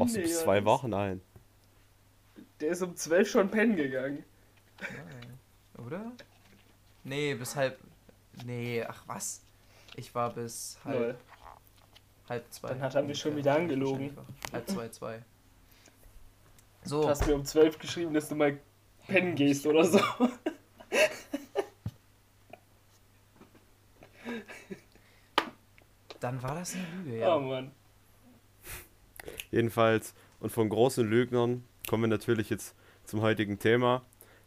Warst du bis zwei Wochen ein? Der ist um zwölf schon pennen gegangen. Nein. Oder? Nee, bis halb. Nee, ach was? Ich war bis halb. Lol. Halb zwei. Dann hat er mich schon wieder angelogen. Halb zwei, zwei. Du So, hast mir um zwölf geschrieben, dass du mal pennen gehst oder so. dann war das eine Lüge, ja. Oh Mann. Jedenfalls, und von großen Lügnern kommen wir natürlich jetzt zum heutigen Thema.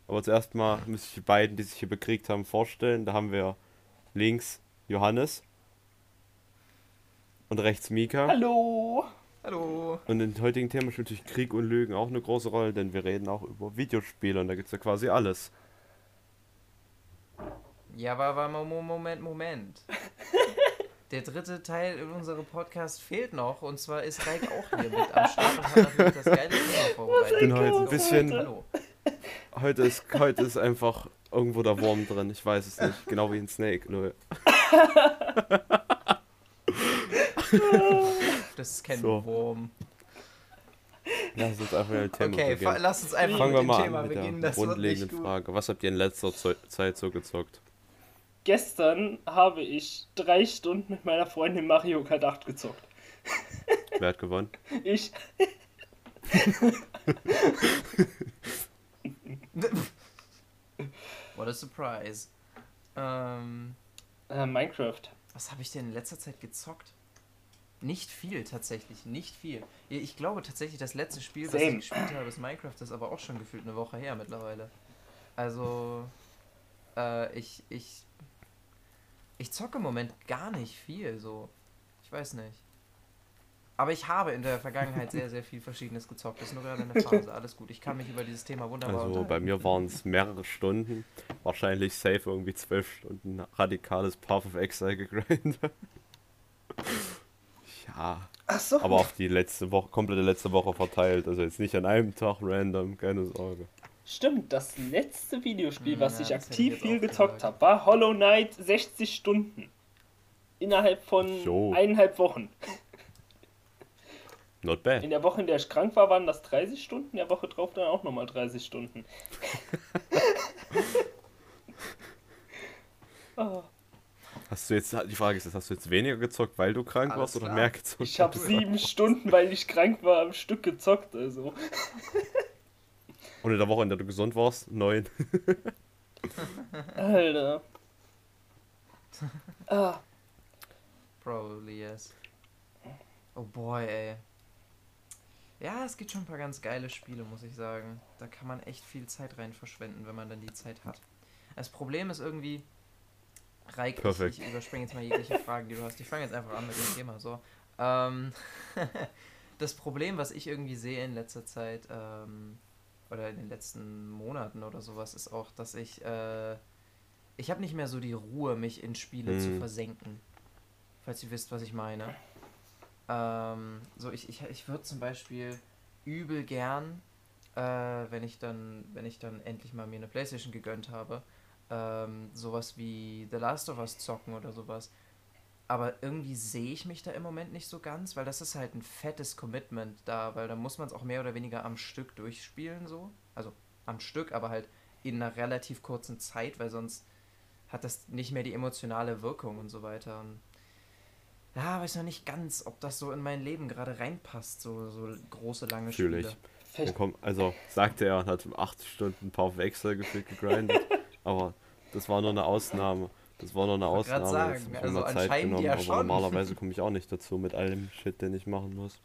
Aber zuerst mal muss ich die beiden, die sich hier bekriegt haben, vorstellen. Da haben wir links Johannes und rechts Mika. Hallo. Hallo. Und im heutigen Thema spielt natürlich Krieg und Lügen auch eine große Rolle, denn wir reden auch über Videospiele und da gibt es ja quasi alles. Ja, aber, aber Mo- Mo- Moment, Moment. Der dritte Teil in unserem Podcast fehlt noch und zwar ist Reik auch hier mit am Start und hat natürlich das geile Thema vorbereitet. Ich bin heute ein bisschen. Hallo. Heute ist, heute ist einfach irgendwo der Wurm drin. Ich weiß es nicht. Genau wie ein Snake. Lol. Das ist kein So. Wurm. Lass uns einfach dem Thema Okay, beginnen. lass uns einfach Fangen mit wir dem mal Thema an mit beginnen. der Das grundlegenden. Frage. Was habt ihr in letzter Zeit so gezockt? Gestern habe ich drei Stunden mit meiner Freundin Mario Kart 8 gezockt. Wer hat gewonnen? Ich. What a surprise. Ähm, Äh, Minecraft. was habe ich denn in letzter Zeit gezockt? Nicht viel tatsächlich, nicht viel. Ich glaube tatsächlich, das letzte Spiel, was Same. ich gespielt habe, ist Minecraft, das ist aber auch schon gefühlt eine Woche her mittlerweile. Also, äh, ich, ich, ich zocke im Moment gar nicht viel, so. Ich weiß nicht. Aber ich habe in der Vergangenheit sehr, sehr viel Verschiedenes gezockt. Das ist nur gerade eine Phase. Alles gut. Ich kann mich über dieses Thema wunderbar Also bei mir waren es mehrere Stunden. Wahrscheinlich safe irgendwie zwölf Stunden radikales Path of Exile gegrindet. Ja, Ach so. aber auf die letzte Woche, komplette letzte Woche verteilt. Also jetzt nicht an einem Tag random, keine Sorge. Stimmt, das letzte Videospiel, Hm, was ja, ich aktiv viel gezockt habe, war Hollow Knight 60 Stunden. Innerhalb von Jo. eineinhalb Wochen. Not bad. In der Woche, in der ich krank war, waren das 30 Stunden, in der Woche drauf dann auch nochmal 30 Stunden. oh, Hast du jetzt, die Frage ist jetzt, hast du jetzt weniger gezockt, weil du krank Alles warst oder klar. mehr gezockt? ich habe sieben Stunden, weil ich krank war, am Stück gezockt. Also. Und in der Woche, in der du gesund warst, neun. Alter. Ah, Probably yes. Oh boy, ey. Ja, es gibt schon ein paar ganz geile Spiele, muss ich sagen. Da kann man echt viel Zeit rein verschwenden, wenn man dann die Zeit hat. Das Problem ist irgendwie. Reik, ich, Perfekt. ich überspringe jetzt mal jegliche Fragen, die du hast. Ich fange jetzt einfach an mit dem Thema. So. Ähm, das Problem, was ich irgendwie sehe in letzter Zeit, ähm, oder in den letzten Monaten oder sowas, ist auch, dass ich. Äh, ich habe nicht mehr so die Ruhe, mich in Spiele zu Hm. versenken. Falls ihr wisst, was ich meine. Ähm, so, ich, ich, ich würde zum Beispiel übel gern, äh, wenn ich dann, wenn ich dann endlich mal mir eine Playstation gegönnt habe, ähm, sowas wie The Last of Us zocken oder sowas. Aber irgendwie sehe ich mich da im Moment nicht so ganz, weil das ist halt ein fettes Commitment da, weil da muss man es auch mehr oder weniger am Stück durchspielen, so. Also am Stück, aber halt in einer relativ kurzen Zeit, weil sonst hat das nicht mehr die emotionale Wirkung und so weiter. Und ja, weiß noch nicht ganz, ob das so in mein Leben gerade reinpasst, so, so große, lange Fühl Spiele. ich. vielleicht Und komm, also sagte er und hat 8 Stunden Path of Exile gefühlt gegrindet. aber das war nur eine Ausnahme. Das war nur eine Ausnahme. sagen, Jetzt also mir Zeit genommen, ja aber schon. normalerweise komme ich auch nicht dazu mit allem Shit, den ich machen muss.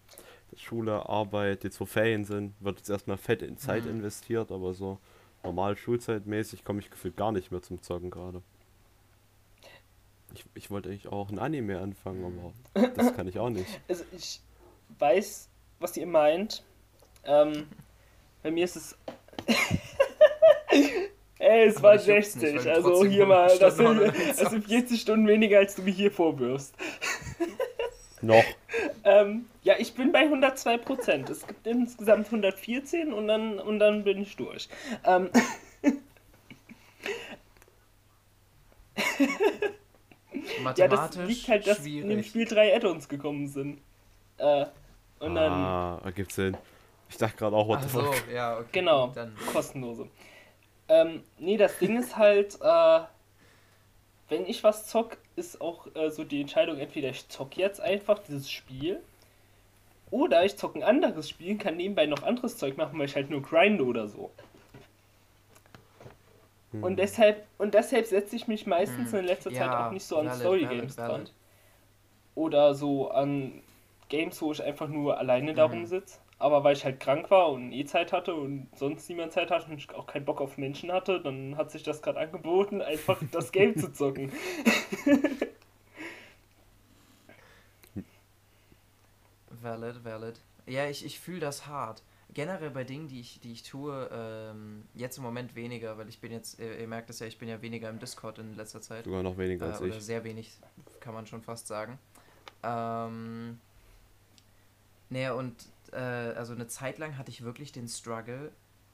Schule, Arbeit, jetzt wo Ferien sind, wird jetzt erstmal fett in Zeit Mhm. investiert, aber so normal Schulzeitmäßig komme ich gefühlt gar nicht mehr zum Zocken gerade. Ich, ich wollte eigentlich auch ein Anime anfangen, aber das kann ich auch nicht. Also ich weiß, was ihr meint. Ähm, bei mir ist es. Ey, es war ich juckt's nicht, 60. weil du also hier 100 mal, das Stunden sind, das sind zockst. 40 Stunden weniger, als du mir hier vorwirfst. Noch. Ähm, ja, ich bin bei 102 Prozent. Es gibt insgesamt 114 und dann, und dann bin ich durch. Ähm, ja, das Mathematisch liegt halt, dass in dem schwierig. Spiel drei Add-ons gekommen sind. Äh, Und dann, ah, ergibt Sinn. Ich dachte gerade auch, what Ach the so, fuck. ja, okay. Genau. Dann. kostenlose. Ähm, nee, das Ding ist halt, äh, wenn ich was zock, ist auch äh, so die Entscheidung, entweder ich zock jetzt einfach dieses Spiel oder ich zock ein anderes Spiel, kann nebenbei noch anderes Zeug machen, weil ich halt nur grinde oder so. Hm. Und deshalb, und deshalb setze ich mich meistens Hm. in letzter Zeit Ja, auch nicht so an Story-Games dran. Oder so an Games, wo ich einfach nur alleine darum Mhm. sitze. Aber weil ich halt krank war und eh Zeit hatte und sonst niemand Zeit hatte und ich auch keinen Bock auf Menschen hatte, dann hat sich das gerade angeboten, einfach das Game zu zocken. Valid, valid. Ja, ich, ich fühle das hart. Generell bei Dingen, die ich, die ich tue, ähm, jetzt im Moment weniger, weil ich bin jetzt, ihr, ihr merkt es ja, ich bin ja weniger im Discord in letzter Zeit. Sogar noch weniger Äh, als oder ich. sehr wenig, kann man schon fast sagen. Ähm, naja, und äh, also eine Zeit lang hatte ich wirklich den Struggle,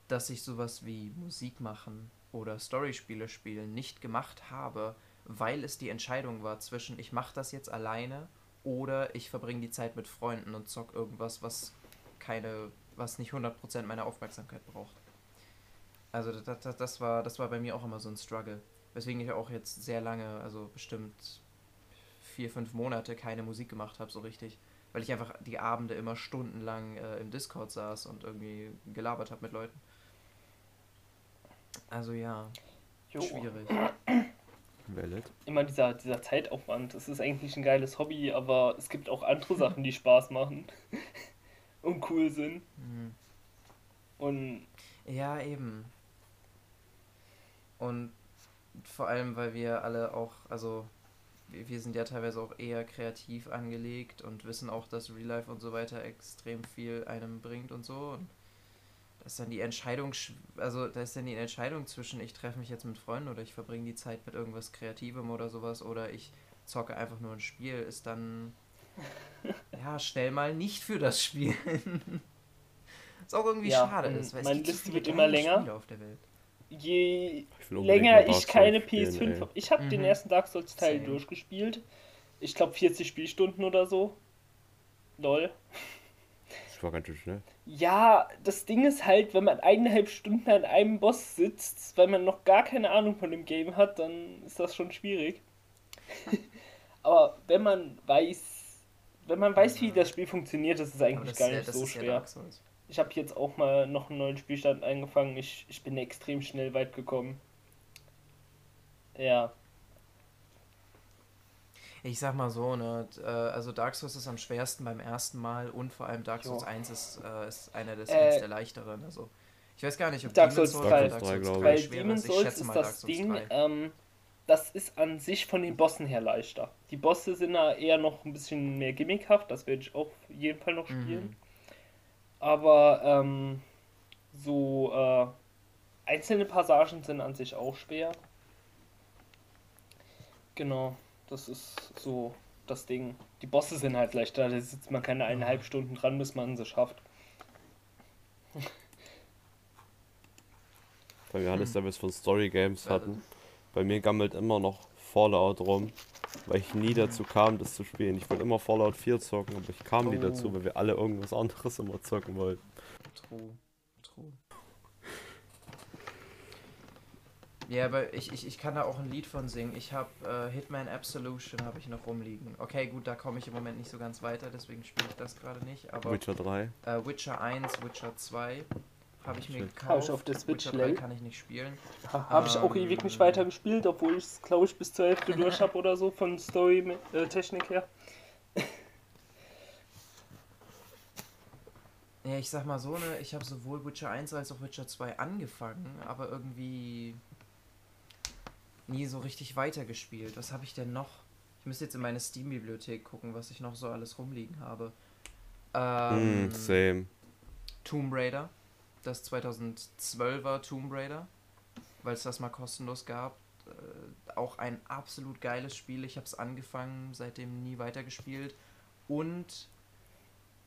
dass ich sowas wie Musik machen oder Storyspiele spielen nicht gemacht habe, weil es die Entscheidung war zwischen ich mache das jetzt alleine oder ich verbringe die Zeit mit Freunden und zock irgendwas, was keine, was nicht 100% meiner Aufmerksamkeit braucht. Also das, das, das, war, das war bei mir auch immer so ein Struggle. Weswegen ich auch jetzt sehr lange, also bestimmt vier, fünf Monate keine Musik gemacht habe, so richtig. Weil ich einfach die Abende immer stundenlang äh, im Discord saß und irgendwie gelabert habe mit Leuten. Also ja, Jo. schwierig. Valid. Immer dieser, dieser Zeitaufwand. Das ist eigentlich ein geiles Hobby, aber es gibt auch andere Sachen, die Spaß machen und cool sind. Mhm. Und Ja, eben. Und vor allem, weil wir alle auch, also wir, sind ja teilweise auch eher kreativ angelegt und wissen auch, dass Real Life und so weiter extrem viel einem bringt und so. Und da ist dann die Entscheidung, sch- also da ist dann die Entscheidung zwischen, ich treffe mich jetzt mit Freunden oder ich verbringe die Zeit mit irgendwas Kreativem oder sowas oder ich zocke einfach nur ein Spiel, ist dann ja schnell mal nicht für das Spiel. Was auch irgendwie Ja, schade ist, weil es gibt so Liste viele wird immer länger. Spiele auf der Welt. Je Ich länger ich keine Souls spielen, PS5 ey. hab- Ich habe den Mhm. ersten Dark Souls Teil Same. durchgespielt. Ich glaube 40 Spielstunden oder so. Lol. Das war ganz schön schnell. Ja, das Ding ist halt, wenn man eineinhalb Stunden an einem Boss sitzt, weil man noch gar keine Ahnung von dem Game hat, dann ist das schon schwierig. Aber wenn man weiß, wenn man weiß, wie das Spiel funktioniert, ist es eigentlich das, gar ja- nicht das so ja schwer. Souls. Ich habe jetzt auch mal noch einen neuen Spielstand angefangen. Ich, ich bin extrem schnell weit gekommen. Ja. Ich sag mal so, ne, äh, also Dark Souls ist am schwersten beim ersten Mal und vor allem Dark Souls Jo. 1 ist, äh, ist einer des Äh, eins der leichteren. Also ich weiß gar nicht, ob Dark Souls Souls 3. oder Dark Souls 3, Souls glaub Weil ich. schwerer Demon's ist. Ich Souls schätze ist mal Dark das Souls Ding, 3. ähm, das ist an sich von den Bossen her leichter. Die Bosse sind da eher noch ein bisschen mehr gimmickhaft, das werde ich auch auf jeden Fall noch spielen. Mhm. Aber ähm, so äh, einzelne Passagen sind an sich auch schwer. Genau, das ist so das Ding. Die Bosse sind halt leichter, da sitzt man keine eineinhalb Stunden dran, bis man sie schafft. Bei mir alles, Hm. da wir es von Story Games hatten. Bei mir gammelt immer noch Fallout rum, weil ich nie dazu kam, das zu spielen. Ich wollte immer Fallout 4 zocken, aber ich kam nie Oh. dazu, weil wir alle irgendwas anderes immer zocken wollten. True. True. Ja, aber ich, ich, ich kann da auch ein Lied von singen. Ich habe äh, Hitman Absolution habe ich noch rumliegen. Okay, gut, da komme ich im Moment nicht so ganz weiter, deswegen spiele ich das gerade nicht. Aber Witcher 3. äh, Witcher 1, Witcher 2 habe ich mir gekauft. Hab ich auf der Switch, Witcher 3 lol. kann ich nicht spielen. Ha, Habe ich auch Ähm. ewig nicht weiter gespielt, obwohl ich es, glaube ich, bis zur Hälfte durch habe oder so, von Story-Technik her. Ja, ich sag mal so, ne, ich habe sowohl Witcher 1 als auch Witcher 2 angefangen, aber irgendwie nie so richtig weitergespielt. Was habe ich denn noch? Ich müsste jetzt in meine Steam-Bibliothek gucken, was ich noch so alles rumliegen habe. Ähm, Hm, same. Tomb Raider, das 2012er Tomb Raider, weil es das mal kostenlos gab. Äh, auch ein absolut geiles Spiel. Ich habe es angefangen, seitdem nie weitergespielt. Und,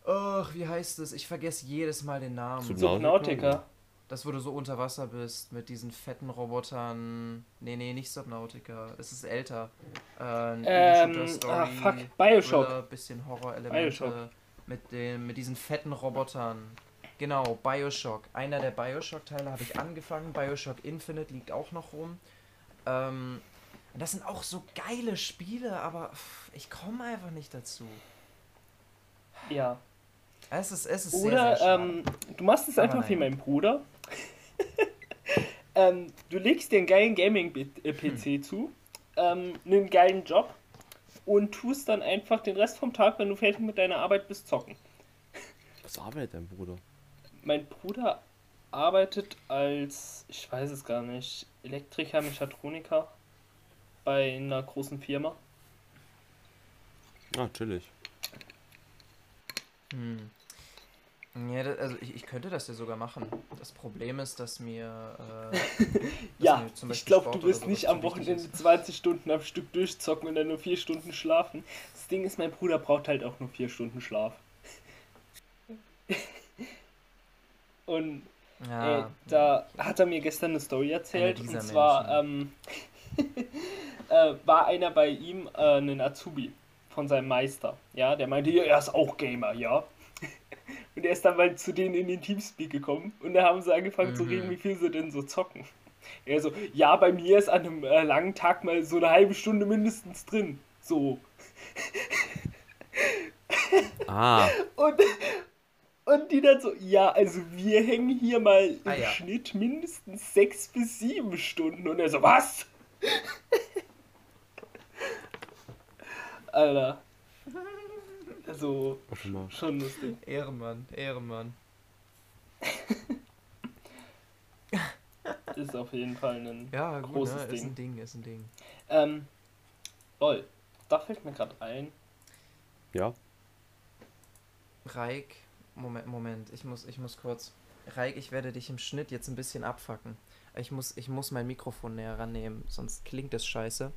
ach, wie heißt es? Ich vergesse jedes Mal den Namen. Subnautica. Das, wo du so unter Wasser bist, mit diesen fetten Robotern. Nee, nee, nicht Subnautica. Es ist älter. Äh, ein Ähm, Ego-Shooter-Story, ah, fuck, Bioshock. Thriller, bisschen Horror-Elemente. Bioshock. Mit, den, mit diesen fetten Robotern. Genau, Bioshock. Einer der Bioshock-Teile habe ich angefangen. Bioshock Infinite liegt auch noch rum. Ähm, das sind auch so geile Spiele, aber pff, ich komme einfach nicht dazu. Ja. Es ist, es ist Oder sehr, sehr ähm, du machst es Aber einfach wie mein Bruder. ähm, du legst dir einen geilen Gaming-PC zu, ähm, einen geilen Job und tust dann einfach den Rest vom Tag, wenn du fertig mit deiner Arbeit bist, zocken. Was arbeitet dein Bruder? Mein Bruder arbeitet als, ich weiß es gar nicht, Elektriker, Mechatroniker bei einer großen Firma. Ah, chillig. Hm. Ja, da, also ich, ich könnte das ja sogar machen. Das Problem ist, dass mir. Äh, dass Ja, mir zum ich Beispiel glaube, du wirst nicht am Wochenende ist. 20 Stunden am Stück durchzocken und dann nur 4 Stunden schlafen. Das Ding ist, mein Bruder braucht halt auch nur 4 Stunden Schlaf. und Ja, äh, da hat er mir gestern eine Story erzählt. Und zwar ähm, äh, war einer bei ihm, äh, ein Azubi von seinem Meister. Ja, der meinte, ja, er ist auch Gamer, ja. Und er ist dann mal zu denen in den Teamspeak gekommen und da haben sie angefangen zu Mhm. reden, wie viel sie denn so zocken. Er so, ja, bei mir ist an einem äh, langen Tag mal so eine halbe Stunde mindestens drin. So. Ah, Und, und die dann so, ja, also wir hängen hier mal im Ah, ja. Schnitt mindestens sechs bis sieben Stunden. Und er so, was? Alter. Also, schon lustig. Ehrenmann, Ehrenmann. Ist auf jeden Fall ein. Ja, gut, Großes ne? ist Ding. ein Ding, ist ein Ding. Ähm, lol, da fällt mir gerade ein. Ja, Reik, Moment, Moment, ich muss, ich muss kurz. Reik, ich werde dich im Schnitt jetzt ein bisschen abfacken. Ich muss, ich muss mein Mikrofon näher rannehmen, sonst klingt es scheiße.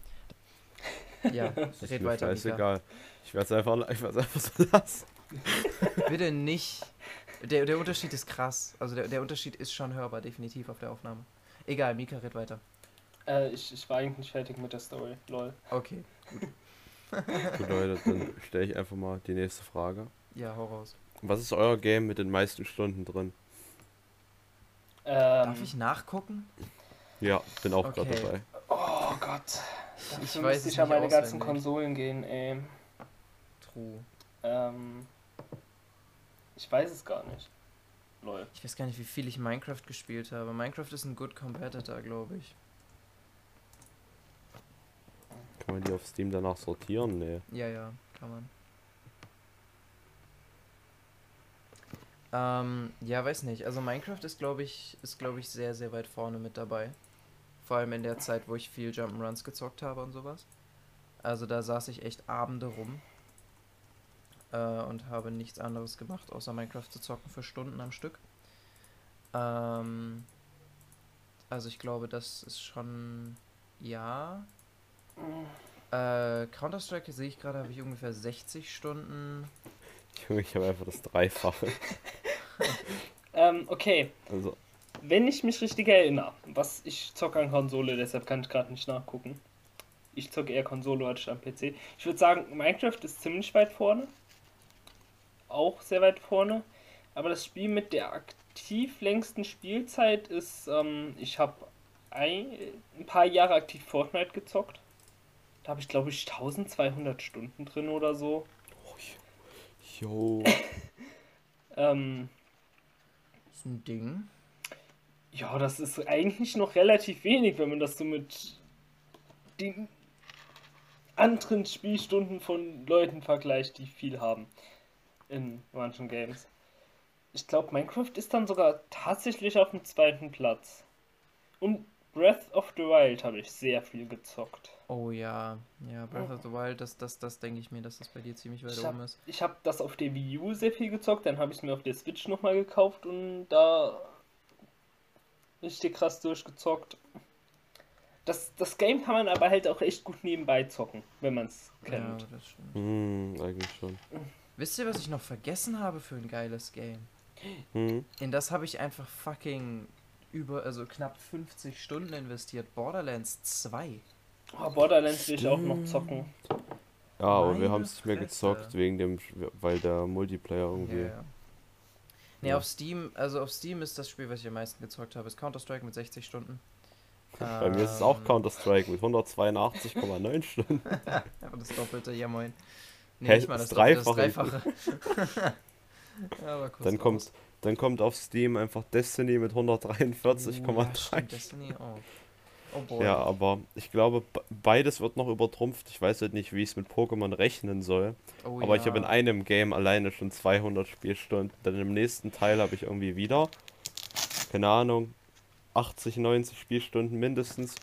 Ja, das ist red mir weiter, Mika. scheißegal. Ich werde es einfach, ich einfach so lassen. Bitte nicht. Der, der Unterschied ist krass. Also der, der Unterschied ist schon hörbar, definitiv auf der Aufnahme. Egal, Mika, red weiter. Äh, ich, ich war eigentlich nicht fertig mit der Story. Lol. Okay, Gut, Leute, dann stelle ich einfach mal die nächste Frage. ja, hau raus. Was ist euer Game mit den meisten Stunden drin? Ähm, Darf ich nachgucken? Ja, bin auch gerade Okay. dabei. Oh Gott. Ich Dafür weiß müsste es ich an nicht meine ganzen auswendig. Konsolen gehen, ey. True. Ähm, ich weiß es gar nicht. Lol. Ich weiß gar nicht, wie viel ich Minecraft gespielt habe. Minecraft ist ein good competitor, glaube ich. Kann man die auf Steam danach sortieren? Nee. Ja, ja, kann man. Ähm, ja, weiß nicht. Also Minecraft ist, glaube ich, ist, glaube ich, sehr, sehr weit vorne mit dabei. Vor allem in der Zeit, wo ich viel Jump'n'Runs gezockt habe und sowas. Also da saß ich echt Abende rum äh, und habe nichts anderes gemacht, außer Minecraft zu zocken für Stunden am Stück. Ähm, also ich glaube, das ist schon ja. Äh, Counter-Strike sehe ich gerade, habe ich ungefähr 60 Stunden. Junge, ich habe einfach das Dreifache. Ähm, okay. Also, Wenn ich mich richtig erinnere, was ich zocke an Konsole, deshalb kann ich gerade nicht nachgucken. Ich zocke eher Konsole als am PC. Ich würde sagen, Minecraft ist ziemlich weit vorne. Auch sehr weit vorne. Aber das Spiel mit der aktiv längsten Spielzeit ist, ähm, ich habe ein, ein paar Jahre aktiv Fortnite gezockt. Da habe ich, glaube ich, 1200 Stunden drin oder so. yo. Ähm, Ist ein Ding. Ja, das ist eigentlich noch relativ wenig, wenn man das so mit den anderen Spielstunden von Leuten vergleicht, die viel haben in manchen Games. Ich glaube, Minecraft ist dann sogar tatsächlich auf dem zweiten Platz. Und Breath of the Wild habe ich sehr viel gezockt. Oh ja, ja, Breath of the Wild, das, das, das denke ich mir, dass das bei dir ziemlich weit Ich hab- oben ist. Ich habe das auf der Wii U sehr viel gezockt, dann habe ich es mir auf der Switch nochmal gekauft und da richtig krass durchgezockt. Das, das Game kann man aber halt auch echt gut nebenbei zocken, wenn man es Ja, kennt. das stimmt. Hm, eigentlich schon. Wisst ihr, was ich noch vergessen habe für ein geiles Game? Hm. In das habe ich einfach fucking über, also knapp 50 Stunden investiert. Borderlands 2. Oh, Borderlands will ich auch noch zocken. Ja, aber wir Meine haben es nicht mehr gezockt, wegen dem, weil der Multiplayer irgendwie. Ja, ja. Nee, Ja. auf Steam, also auf Steam ist das Spiel, was ich am meisten gezockt habe, ist Counter-Strike mit 60 Stunden. Bei mir ist es auch Ähm, Counter-Strike mit 182,9 Stunden. Aber das Doppelte, ja moin. Nee, Hä, nicht mal das das, Doppelte, das Dreifache. Dreifache. ja, aber kurz Dann raus. kommt, dann kommt auf Steam einfach Destiny mit Uh, ja, 143,3. stimmt, Destiny auch. Oh. Ja, aber ich glaube, be- beides wird noch übertrumpft. Ich weiß halt nicht, wie ich es mit Pokémon rechnen soll. Oh aber ich ja. habe in einem Game alleine schon 200 Spielstunden. Dann im nächsten Teil habe ich irgendwie wieder, keine Ahnung, 80, 90 Spielstunden mindestens.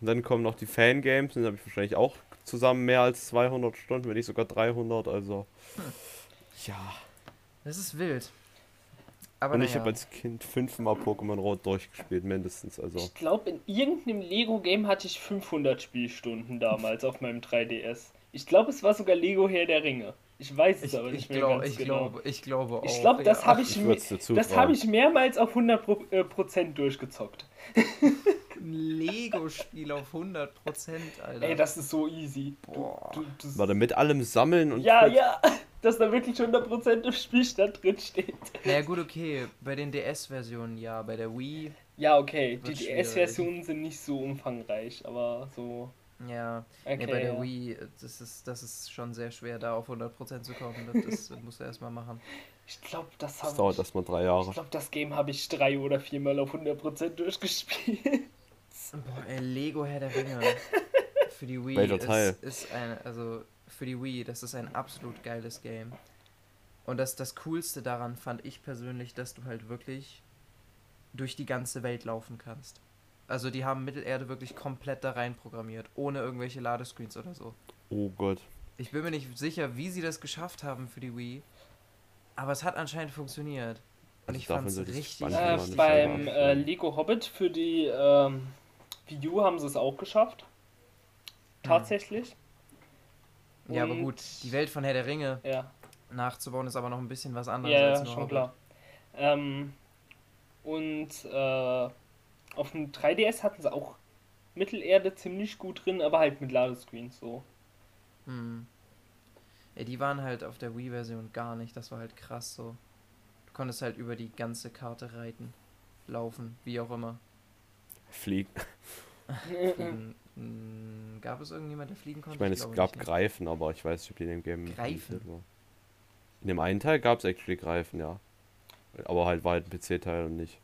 Und dann kommen noch die Fangames. Dann habe ich wahrscheinlich auch zusammen mehr als 200 Stunden, wenn nicht sogar 300. Also, Hm. ja. Das ist wild. Aber Und ich naja. habe als Kind fünfmal Pokémon Rot durchgespielt, mindestens. Also, Ich glaube, in irgendeinem Lego-Game hatte ich 500 Spielstunden damals auf meinem 3DS. Ich glaube, es war sogar Lego Herr der Ringe. Ich weiß es ich, aber nicht ich, mehr glaub, ganz ich, genau. glaube, ich glaube auch. ich glaube, das ja. habe ich, ich das habe ich mehrmals auf 100 Pro, äh, Prozent durchgezockt. Ein Lego-Spiel auf 100%, Alter. Ey, das ist so easy. Du, Boah. du, du, Warte, mit allem Sammeln und. ja, ja, dass da wirklich 100% im Spielstand drin steht. naja, gut, okay. Bei den DS-Versionen ja. Bei der Wii, Ja, okay, die. DS-Versionen sind nicht so umfangreich, aber so. ja. Okay, nee, bei der ja. Wii, das ist, das ist schon sehr schwer, da auf 100% zu kommen. Das, das musst du erstmal machen. Ich glaube, das Das habe dauert ich. erstmal drei Ich Jahre. glaube, das Game habe ich drei oder viermal auf 100% durchgespielt. Boah, ey, Lego Herr der Ringe. Für die Wii Welcher ist, Teil? ist ein, also für die Wii, das ist ein absolut geiles Game. Und das, das Coolste daran fand ich persönlich, dass du halt wirklich durch die ganze Welt laufen kannst. Also die haben Mittelerde wirklich komplett da rein programmiert, ohne irgendwelche Ladescreens oder so. Oh Gott. Ich bin mir nicht sicher, wie sie das geschafft haben für die Wii, aber es hat anscheinend funktioniert. Und Also ich fand es richtig, Äh, beim äh. Lego Hobbit für die ähm, Wii U haben sie es auch geschafft. Tatsächlich. Ja, aber gut, die Welt von Herr der Ringe Ja, nachzubauen ist aber noch ein bisschen was anderes ja, als ja nur schon Hobbit. klar. Ähm, und äh, auf dem 3DS hatten sie auch Mittelerde ziemlich gut drin, aber halt mit Ladescreens so. Hm. Ja, die waren halt auf der Wii-Version gar nicht. Das war halt krass so. Du konntest halt über die ganze Karte reiten, laufen, wie auch immer. Fliegen. Fliegen. Hm, gab es irgendjemand, der fliegen konnte? Ich meine, es glaube gab nicht? Greifen, aber ich weiß nicht, ob die in dem Game. Greifen? war. In dem einen Teil gab es actually Greifen, ja. Aber halt war halt ein PC-Teil und nicht.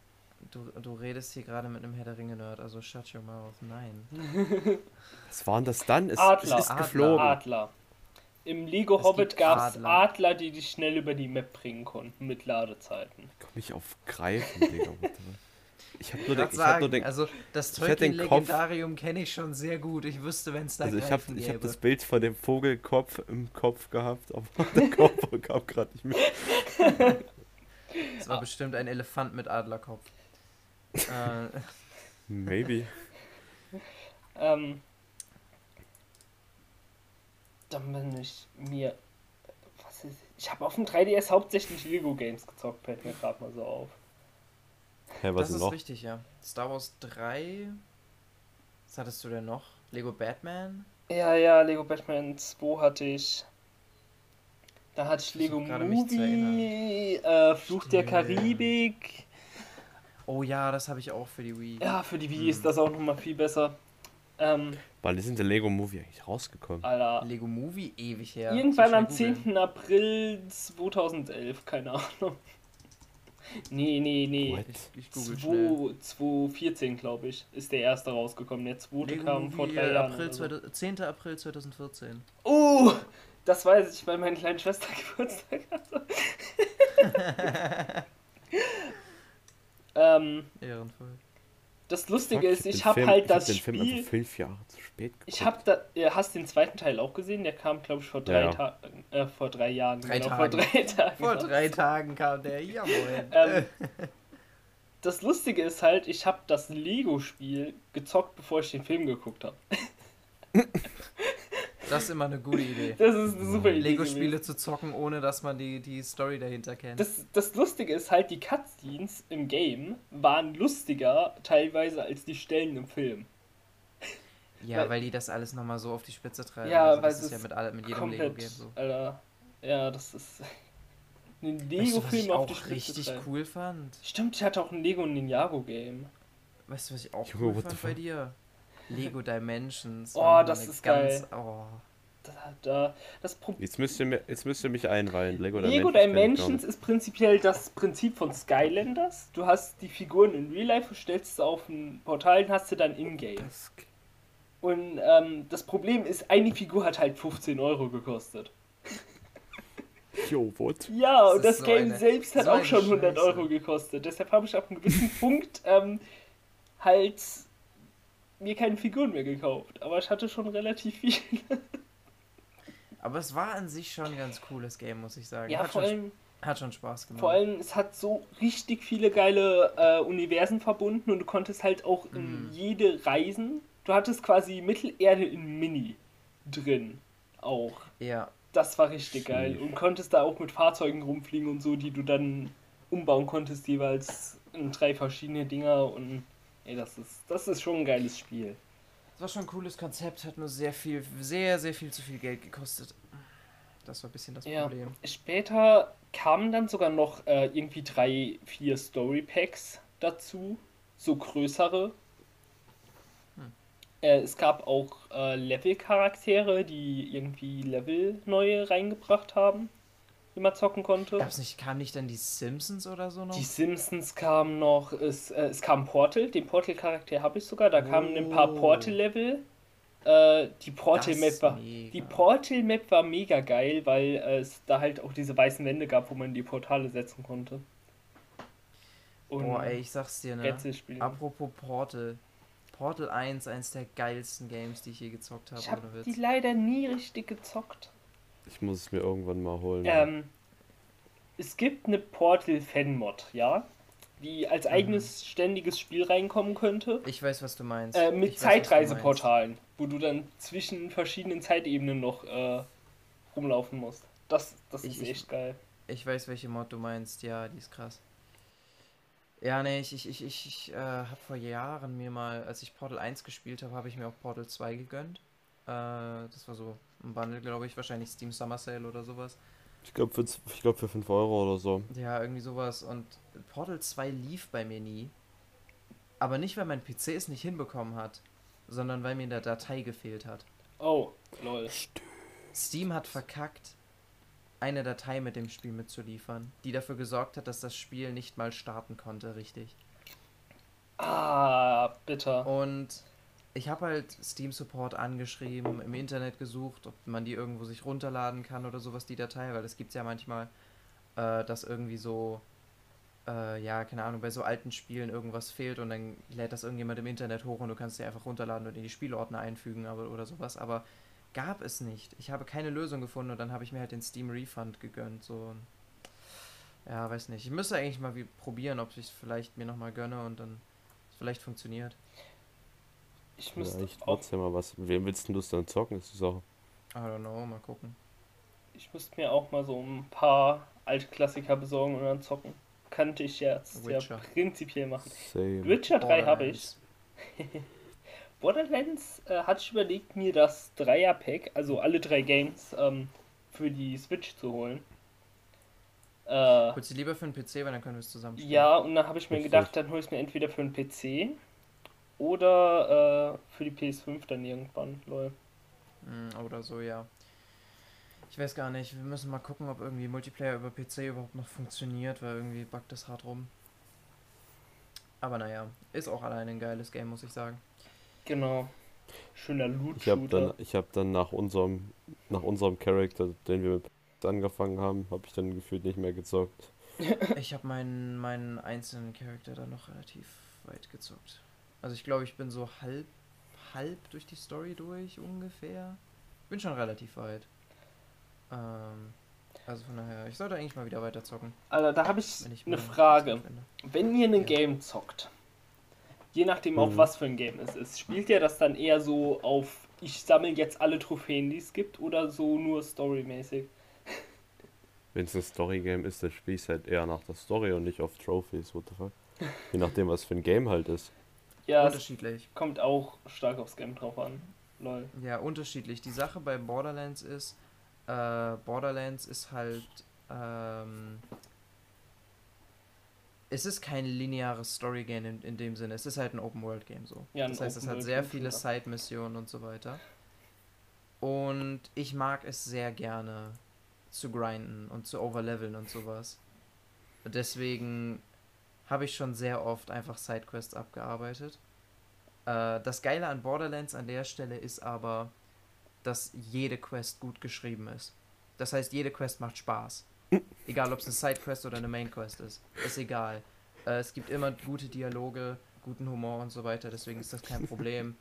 Du, du redest hier gerade mit einem Herr der Ringe-Nerd, also shut your mouth. Nein. Was war denn das dann? Es, Adler. es ist Adler. geflogen. Adler. Im Lego Es Hobbit gab es Adler. Adler, die dich schnell über die Map bringen konnten mit Ladezeiten. Komm ich auf Greifen, Digga. Ich hab nur den, Grad ich hab nur den, also das ich hätte den Kopf- Tolkien-Legendarium kenne ich schon sehr gut. Ich wüsste, wenn es da also ich hab, Greifen ich hab gäbe. das Bild von dem Vogelkopf im Kopf gehabt, aber der Kopf kam gerade nicht mit. Das war bestimmt ein Elefant mit Adlerkopf. äh, Maybe. Ähm, dann bin ich mir. Was ist. Ich habe auf dem 3DS hauptsächlich Lego Games gezockt, fällt mir gerade mal so auf. Hä, was das ist noch? richtig, ja. Star Wars 3. Was hattest du denn noch? Lego Batman? Ja, ja, Lego Batman 2 hatte ich. Da hatte ich Lego gerade mich zu Movie, äh, Fluch der. Karibik. Oh ja, das habe ich auch für die Wii. Ja, für die Wii Hm. ist das auch nochmal viel besser. Ähm, Wann ist denn der Lego Movie eigentlich rausgekommen? Alter. Lego Movie ewig her. Irgendwann am schnell googeln. 10. April 2011, keine Ahnung. Nee, nee, nee. What? Ich, ich google schnell. 2, 2014, glaube ich, ist der erste rausgekommen. Der zweite Lego kam vor drei Jahren. April so. 2000 10. April 2014. Oh, das weiß ich, weil meine kleine Schwester Geburtstag hatte. ähm, Ehrenvoll. Das Lustige Fuck, ist, ich den habe Film- halt ich das hab den Film Spiel. einfach fünf Jahre zu spät geguckt. Ich habe da, hast den zweiten Teil auch gesehen? Der kam, glaube ich, vor drei Ja, ja. Tagen, äh, vor drei Jahren. Drei genau, Tagen. vor drei Tagen. Vor drei Tagen kam der. Jawohl. Ähm, das Lustige ist halt, ich habe das Lego-Spiel gezockt, bevor ich den Film geguckt habe. Das ist immer eine gute Idee. Das ist eine super Idee. Lego-Spiele zu zocken, ohne dass man die, die Story dahinter kennt. Das, das Lustige ist halt, die Cutscenes im Game waren lustiger teilweise als die Stellen im Film. Ja, Weil- weil, die das alles nochmal so auf die Spitze treiben. Ja, also weil das es ist ja mit, alle, mit jedem komplett, Lego-Game so. Alter. Ja, das ist ein Weißt du, was Lego-Film ich auf die auch Spitze richtig treiben. cool fand? Stimmt, ich hatte auch ein Lego Ninjago-Game. Weißt du, was ich auch Junge, cool fand bei dir? Lego Dimensions. Oh, das ist ganz, geil. Oh, Da, da, das Pro Jetzt müsst ihr, mir, jetzt müsst ihr mich einweihen. Lego, Lego Dimensions ist prinzipiell das Prinzip von Skylanders. Du hast die Figuren in Real Life, stellst sie auf ein Portal und hast sie dann in-game. Und ähm, das Problem ist, eine Figur hat halt 15 Euro gekostet. Jo, what? Ja, Das und das so Game eine- selbst hat so auch schon 100 Scheiße. Euro gekostet. Deshalb habe ich auf einem gewissen Punkt ähm, halt mir keine Figuren mehr gekauft. Aber ich hatte schon relativ viel. Aber es war an sich schon ein ganz cooles Game, muss ich sagen. Ja, hat, vor schon, allem, hat schon Spaß gemacht. vor allem, es hat so richtig viele geile äh, Universen verbunden und du konntest halt auch in Mhm. jede reisen. Du hattest quasi Mittelerde in Mini drin auch. Ja, Das war richtig geil. Schief. Und konntest da auch mit Fahrzeugen rumfliegen und so, die du dann umbauen konntest, jeweils in drei verschiedene Dinger. Und ey, das ist, das ist schon ein geiles Spiel. es war schon ein cooles Konzept, hat nur sehr viel, sehr, sehr viel zu viel Geld gekostet. Das war ein bisschen das Ja. Problem. Später kamen dann sogar noch äh, irgendwie drei, vier Story Packs dazu. So größere. Hm. Äh, es gab auch äh, Level-Charaktere, die irgendwie Level neue reingebracht haben, die man zocken konnte. Gab's nicht, kam nicht dann die Simpsons oder so noch? Die Simpsons kamen noch, es, äh, es kam Portal, den Portal-Charakter habe ich sogar, da kamen ein paar Oh. Portal-Level. Äh, die Portal-Map war, mega. die Portal-Map war mega geil, weil äh, es da halt auch diese weißen Wände gab, wo man die Portale setzen konnte. Und Boah, ey, ich sag's dir, ne? Apropos Portal. Portal 1, eins der geilsten Games, die ich je gezockt habe, ich ohne die leider nie richtig gezockt. Ich muss es mir irgendwann mal holen. Ähm, es gibt eine Portal-Fan-Mod, ja? Die als Mhm. eigenes ständiges Spiel reinkommen könnte. Ich weiß, was du meinst. Äh, mit Ich. Zeitreiseportalen, wo du dann zwischen verschiedenen Zeitebenen noch äh, rumlaufen musst. Das, das Ich- ist ich- echt geil. Ich weiß, welche Mod du meinst. Ja, die ist krass. Ja, nee, ich, ich, ich, ich, ich äh, habe vor Jahren mir mal, als ich Portal 1 gespielt habe, habe ich mir auch Portal 2 gegönnt. Äh, das war so ein Bundle, glaube ich, wahrscheinlich Steam Summer Sale oder sowas. Ich glaube für, ich glaub für 5 Euro oder so. Ja, irgendwie sowas. Und Portal 2 lief bei mir nie. Aber nicht, weil mein PC es nicht hinbekommen hat, sondern weil mir in der Datei gefehlt hat. Oh, lol. Steam hat verkackt, eine Datei mit dem Spiel mitzuliefern, die dafür gesorgt hat, dass das Spiel nicht mal starten konnte, richtig. Ah, bitter. Und ich habe halt Steam Support angeschrieben, im Internet gesucht, ob man die irgendwo sich runterladen kann oder sowas, die Datei, weil es gibt ja manchmal, äh, dass irgendwie so, äh, ja, keine Ahnung, bei so alten Spielen irgendwas fehlt und dann lädt das irgendjemand im Internet hoch und du kannst die einfach runterladen und in die Spielordner einfügen aber, oder sowas, aber gab es nicht. Ich habe keine Lösung gefunden und dann habe ich mir halt den Steam Refund gegönnt, so. Ja, weiß nicht. Ich müsste eigentlich mal probieren, ob ich es vielleicht mir nochmal gönne und dann vielleicht funktioniert. Ich Ja, müsste auch, trotzdem mal was. Wem willst denn du es dann zocken? Ist die Sache. I don't know, mal gucken. ich müsste mir auch mal so ein paar alte Klassiker besorgen und dann zocken. Kannte ich jetzt ja Witcher. prinzipiell machen. Same. Witcher 3 habe ich. Borderlands. Äh, hatte ich überlegt, mir das Dreier-Pack, also alle drei Games, ähm, für die Switch zu holen. Äh, Holst du lieber für einen PC, weil dann können wir es zusammen spielen. ja, und dann habe ich mir Richtig. gedacht, dann hole ich es mir entweder für einen PC oder äh, für die PS5 dann irgendwann. Lol. Mm, Oder so, ja. Ich weiß gar nicht. Wir müssen mal gucken, ob irgendwie Multiplayer über PC überhaupt noch funktioniert, weil irgendwie buggt das hart rum. Aber naja, ist auch alleine ein geiles Game, muss ich sagen. Genau. Schöner Ich habe dann, Loot-Shooter. ich hab dann nach unserem, nach unserem Charakter, den wir mit angefangen haben, habe ich dann gefühlt nicht mehr gezockt. Ich habe meinen, meinen einzelnen Charakter dann noch relativ weit gezockt. Also ich glaube, ich bin so halb, halb durch die Story durch ungefähr. Bin schon relativ weit. Ähm, also von daher, ich sollte eigentlich mal wieder weiter zocken. Alter, da habe ich Wenn ich eine Frage. Wenn ihr ein Ja. Game zockt, je nachdem auch Mhm. was für ein Game es ist, spielt ihr das dann eher so auf, ich sammle jetzt alle Trophäen, die es gibt, oder so nur storymäßig? Wenn es ein Story-Game ist, dann spiele ich halt eher nach der Story und nicht auf Trophies, what the fuck. Je nachdem, was für ein Game halt ist. Ja, es unterschiedlich. kommt auch stark aufs Game drauf an. Lol. Ja, unterschiedlich. Die Sache bei Borderlands ist, äh, Borderlands ist halt, ähm, es ist kein lineares Story-Game in, in dem Sinne. Es ist halt ein Open-World-Game so. Ja, das heißt, es hat sehr viele. Side-Missionen und so weiter. Und ich mag es sehr gerne zu grinden und zu overleveln und sowas. Deswegen habe ich schon sehr oft einfach Sidequests abgearbeitet. Äh, das Geile an Borderlands an der Stelle ist aber, dass jede Quest gut geschrieben ist. Das heißt, jede Quest macht Spaß. Egal, ob es eine Sidequest oder eine Mainquest ist. Ist egal. Äh, es gibt immer gute Dialoge, guten Humor und so weiter, deswegen ist das kein Problem.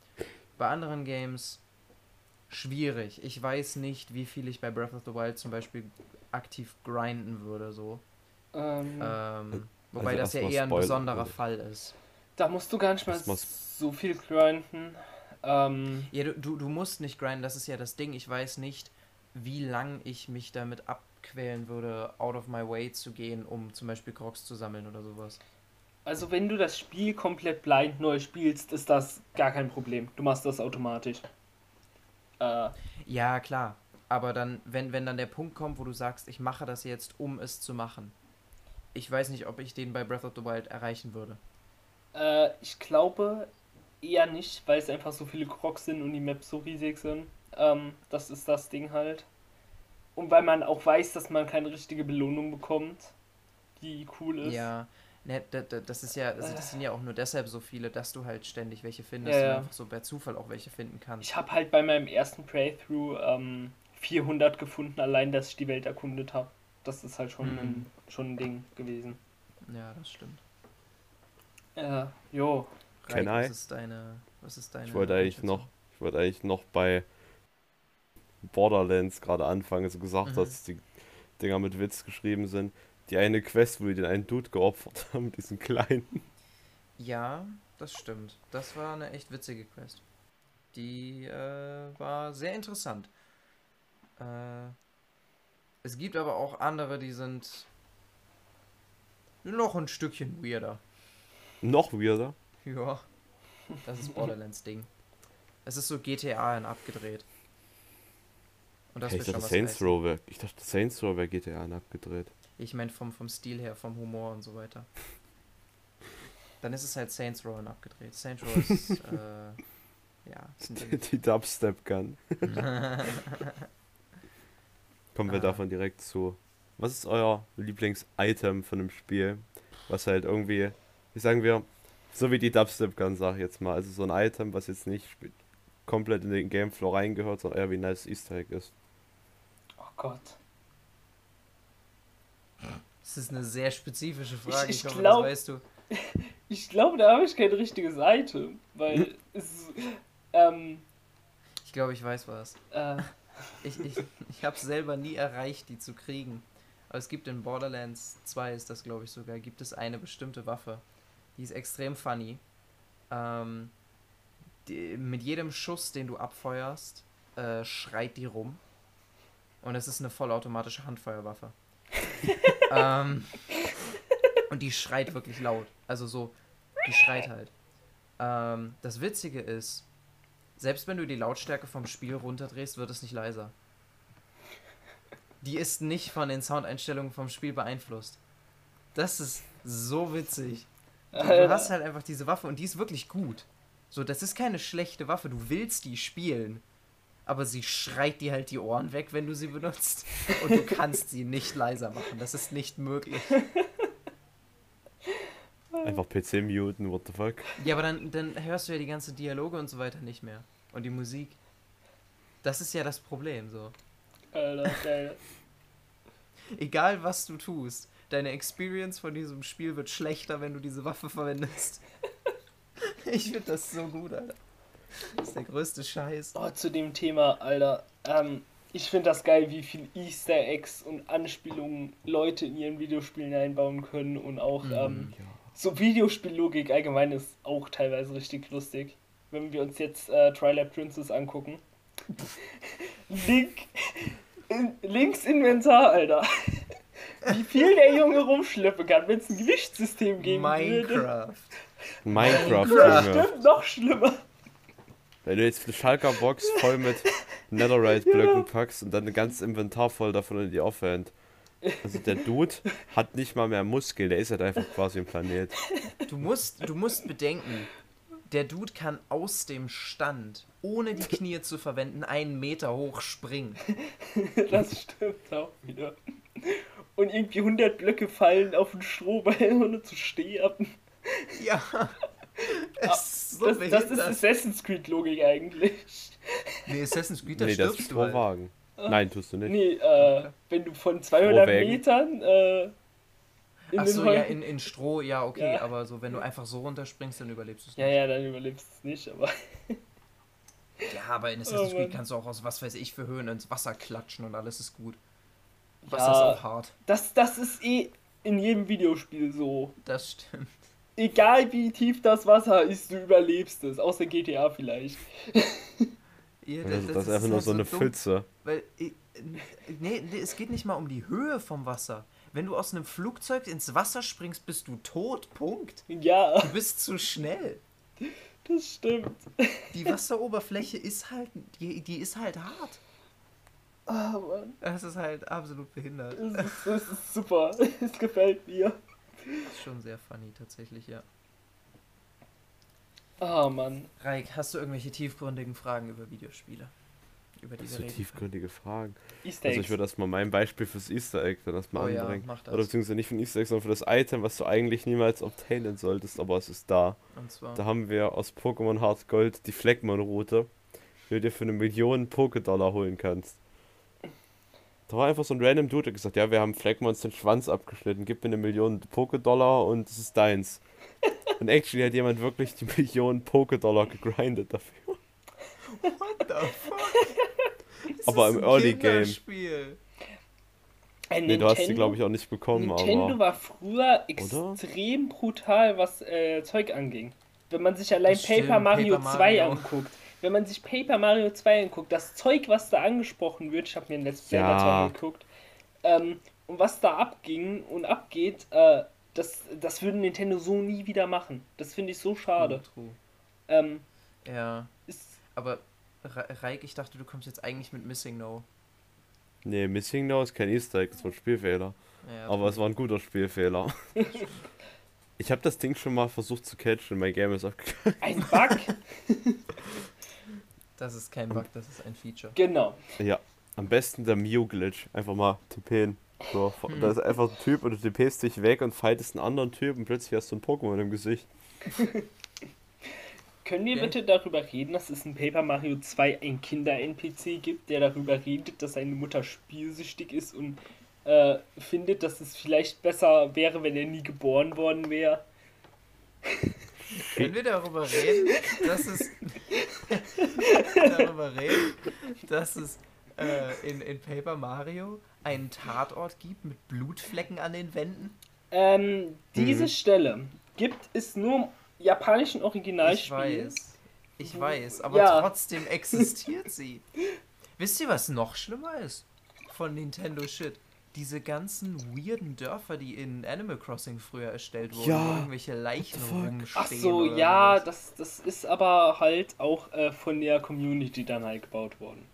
Bei anderen Games schwierig. Ich weiß nicht, wie viel ich bei Breath of the Wild zum Beispiel aktiv grinden würde, so. Ähm, Ähm, wobei Also das ja eher ein besonderer würde. Fall ist. da musst du gar nicht mal so viel grinden. Ähm, Ja, du, du, du musst nicht grinden, das ist ja das Ding. Ich weiß nicht, wie lang ich mich damit abquälen würde, out of my way zu gehen, um zum Beispiel Crocs zu sammeln oder sowas. also wenn du das Spiel komplett blind neu spielst, ist das gar kein Problem. Du machst das automatisch. Äh, Ja, klar. Aber dann, wenn, wenn dann der Punkt kommt, wo du sagst, ich mache das jetzt, um es zu machen. Ich weiß nicht, ob ich den bei Breath of the Wild erreichen würde. äh, ich glaube eher nicht, weil es einfach so viele Crocs sind und die Maps so riesig sind. Ähm, das ist das Ding halt. Und weil man auch weiß, dass man keine richtige Belohnung bekommt, die cool ist. Ja, ne, da- da- das ist ja, also das sind ja auch nur deshalb so viele, dass du halt ständig welche findest Ja, und ja. einfach so per Zufall auch welche finden kannst. Ich habe halt bei meinem ersten Playthrough ähm, 400 gefunden, allein, dass ich die Welt erkundet habe. Das ist halt schon, Mhm. ein, schon ein Ding gewesen. Ja, das stimmt. Äh, jo. Reik, was ist deine, was ist deine Ich wollte eigentlich noch, ich wollte eigentlich noch bei Borderlands gerade anfangen, so gesagt, Mhm. dass die Dinger mit Witz geschrieben sind. Die eine Quest, wo die den einen Dude geopfert haben, diesen kleinen. Ja, das stimmt. Das war eine echt witzige Quest. Die äh, war sehr interessant. Äh, es gibt aber auch andere, die sind noch ein Stückchen weirder. Noch weirder. Ja, das ist Borderlands Ding. Es ist so GTA in abgedreht. Und das Hey, ich schon dachte Saints. Row wäre, ich dachte Saints Row wäre GTA abgedreht. Ich meine vom, vom Stil her, vom Humor und so weiter. Dann ist es halt Saints Row in abgedreht. Saints Row ist, äh, ja. Die Dubstep Gun. Kommen wir Ah. davon direkt zu. Was ist euer Lieblings-Item von dem Spiel? Was halt irgendwie, wie sagen wir, so wie die Dubstep Gun, sag ich jetzt mal. Also so ein Item, was jetzt nicht komplett in den Gameflow reingehört, sondern eher wie ein nice Easter Egg ist. Oh Gott. Das ist eine sehr spezifische Frage. Ich, ich hoffe, glaub- das weißt du. Ich glaube, da habe ich kein richtiges Item, weil es, ähm, Ich glaube, ich weiß was. äh, Ich, ich, ich habe es selber nie erreicht, die zu kriegen. Aber es gibt in Borderlands 2, ist das glaube ich sogar, gibt es eine bestimmte Waffe. Die ist extrem funny. Ähm, die, mit jedem Schuss, den du abfeuerst, äh, schreit die rum. Und es ist eine vollautomatische Handfeuerwaffe. ähm, und die schreit wirklich laut. Also so, die schreit halt. Ähm, das Witzige ist, selbst wenn du die Lautstärke vom Spiel runterdrehst, wird es nicht leiser. Die ist nicht von den Soundeinstellungen vom Spiel beeinflusst. Das ist so witzig. Du, hast halt einfach diese Waffe und die ist wirklich gut. So, das ist keine schlechte Waffe. Du willst die spielen. Aber sie schreit dir halt die Ohren weg, wenn du sie benutzt. Und du kannst sie nicht leiser machen. Das ist nicht möglich. Einfach PC muten, what the fuck. Ja, aber dann, dann hörst du ja die ganzen Dialoge und so weiter nicht mehr. Und die Musik. Das ist ja das Problem, so. Alter, geil. Egal was du tust, deine Experience von diesem Spiel wird schlechter, wenn du diese Waffe verwendest. Ich finde das so gut, Alter. Das ist der größte Scheiß. Oh, zu dem Thema, Alter. Ähm, ich finde das geil, wie viel Easter Eggs und Anspielungen Leute in ihren Videospielen einbauen können und auch Mhm. ähm, Ja. So Videospiellogik allgemein ist auch teilweise richtig lustig. Wenn wir uns jetzt äh, Twilight Princess angucken. Link, in, links Inventar, Alter. Wie viel der Junge rumschleppen kann, wenn es ein Gewichtssystem geben würde. Minecraft. Minecraft, Minecraft. Junge. Stimmt, noch schlimmer. Wenn du jetzt eine Schalker Box voll mit Netherite-Blöcken packst und dann ein ganzes Inventar voll davon in die Offhand. Also der Dude hat nicht mal mehr Muskeln, der ist halt einfach quasi ein Planet. Du musst, du musst bedenken, der Dude kann aus dem Stand, ohne die Knie zu verwenden, einen Meter hoch springen. Das stimmt auch wieder. Und irgendwie 100 Blöcke fallen auf den Strohball, ohne zu sterben. Ja. Es ist so Das, das ist. Assassin's Creed-Logik eigentlich. Nee, Assassin's Creed, da nee, das ist stirbst du halt. Nein, tust du nicht. Nee, äh, wenn du von 200 Strohwägen. Metern äh, in Ach so, ja, in, in Stroh, ja, okay, Ja. aber so, wenn du einfach so runterspringst, dann überlebst du es Ja, ja, dann überlebst du es nicht, aber. Ja, aber in Assassin's Oh, Creed kannst du auch aus was weiß ich für Höhen ins Wasser klatschen und alles ist gut. Ja. Wasser ist auch hart. Das, das ist eh in jedem Videospiel so. Das stimmt. Egal wie tief das Wasser ist, du überlebst es. Außer GTA vielleicht. Ja, Das, das, ist einfach nur halt so eine dumm, Pfütze. Weil, nee, nee, es geht nicht mal um die Höhe vom Wasser. Wenn du aus einem Flugzeug ins Wasser springst, bist du tot. Punkt. Ja, Du bist zu schnell. das stimmt. Die Wasseroberfläche ist halt, die, die ist halt hart. Ah, Mann. Das ist halt absolut behindert. Das ist, das ist super. Es gefällt mir. Das ist schon sehr funny tatsächlich, ja. Ah, Mann. Raik, hast du irgendwelche tiefgründigen Fragen über Videospiele? Über die Das wir sind reden tiefgründige Fragen. Easter Also ich würde erstmal mein Beispiel fürs Easter Egg dann erstmal Oh ja, anbringen. mach das. Oder beziehungsweise nicht für ein Easter Egg, sondern für das Item, was du eigentlich niemals obtainen solltest, aber es ist da. Und zwar. Da haben wir aus Pokémon Hard Gold die Fleckmon-Route, die du dir für eine Million Pokédollar holen kannst. Da war einfach so ein random Dude, der gesagt, ja, wir haben Fleckmons den Schwanz abgeschnitten, gib mir eine Million Pokédollar und es ist deins. Und actually hat jemand wirklich die Million Pokédollar gegrindet dafür. What the fuck? Das Aber im Early Game. Ein Nee, du hast die glaube ich auch nicht bekommen, Nintendo aber. war früher Oder? extrem brutal, was äh, Zeug anging. Wenn man sich allein stimmt, Paper Mario Paper 2 Mario. anguckt. Wenn man sich Paper Mario 2 anguckt, das Zeug, was da angesprochen wird, ich habe mir ein Let's Play Ja. dazu angeguckt, ähm, und was da abging und abgeht, äh, das, das würde Nintendo so nie wieder machen. Das finde ich so schade. True, Ähm, true. Ja, ist, aber Raik, ich dachte, du kommst jetzt eigentlich mit Missing No. Nee, Missing No ist kein Easter Egg, das war ein Spielfehler. Ja, Aber es war ein guter Spielfehler. Ich habe das Ding schon mal versucht zu catchen, mein Game ist abgegangen. ein Bug, das ist kein Bug, das ist ein Feature. genau. Ja, am besten der Mew-Glitch. Einfach mal tippen. So, Hm. da ist einfach ein Typ und du tippst dich weg und fightest einen anderen Typ und plötzlich hast du ein Pokémon im Gesicht. Können wir Okay. bitte darüber reden, dass es in Paper Mario 2 ein Kinder-NPC gibt, der darüber redet, dass seine Mutter spielsüchtig ist und äh, findet, dass es vielleicht besser wäre, wenn er nie geboren worden wäre? Können wir darüber reden, dass es darüber reden, dass es äh, in, in Paper Mario einen Tatort gibt mit Blutflecken an den Wänden? Ähm, diese Mhm. Stelle gibt es nur im japanischen Ich Originalspiel. weiß. Ich weiß, aber Ja. trotzdem existiert sie. Wisst ihr, was noch schlimmer ist? Von Nintendo Shit. Diese ganzen weirden Dörfer, die in Animal Crossing früher erstellt wurden, Ja, wo irgendwelche Leichen rumstehen. Ach so, ja, das, das ist aber halt auch äh, von der Community dann halt gebaut worden.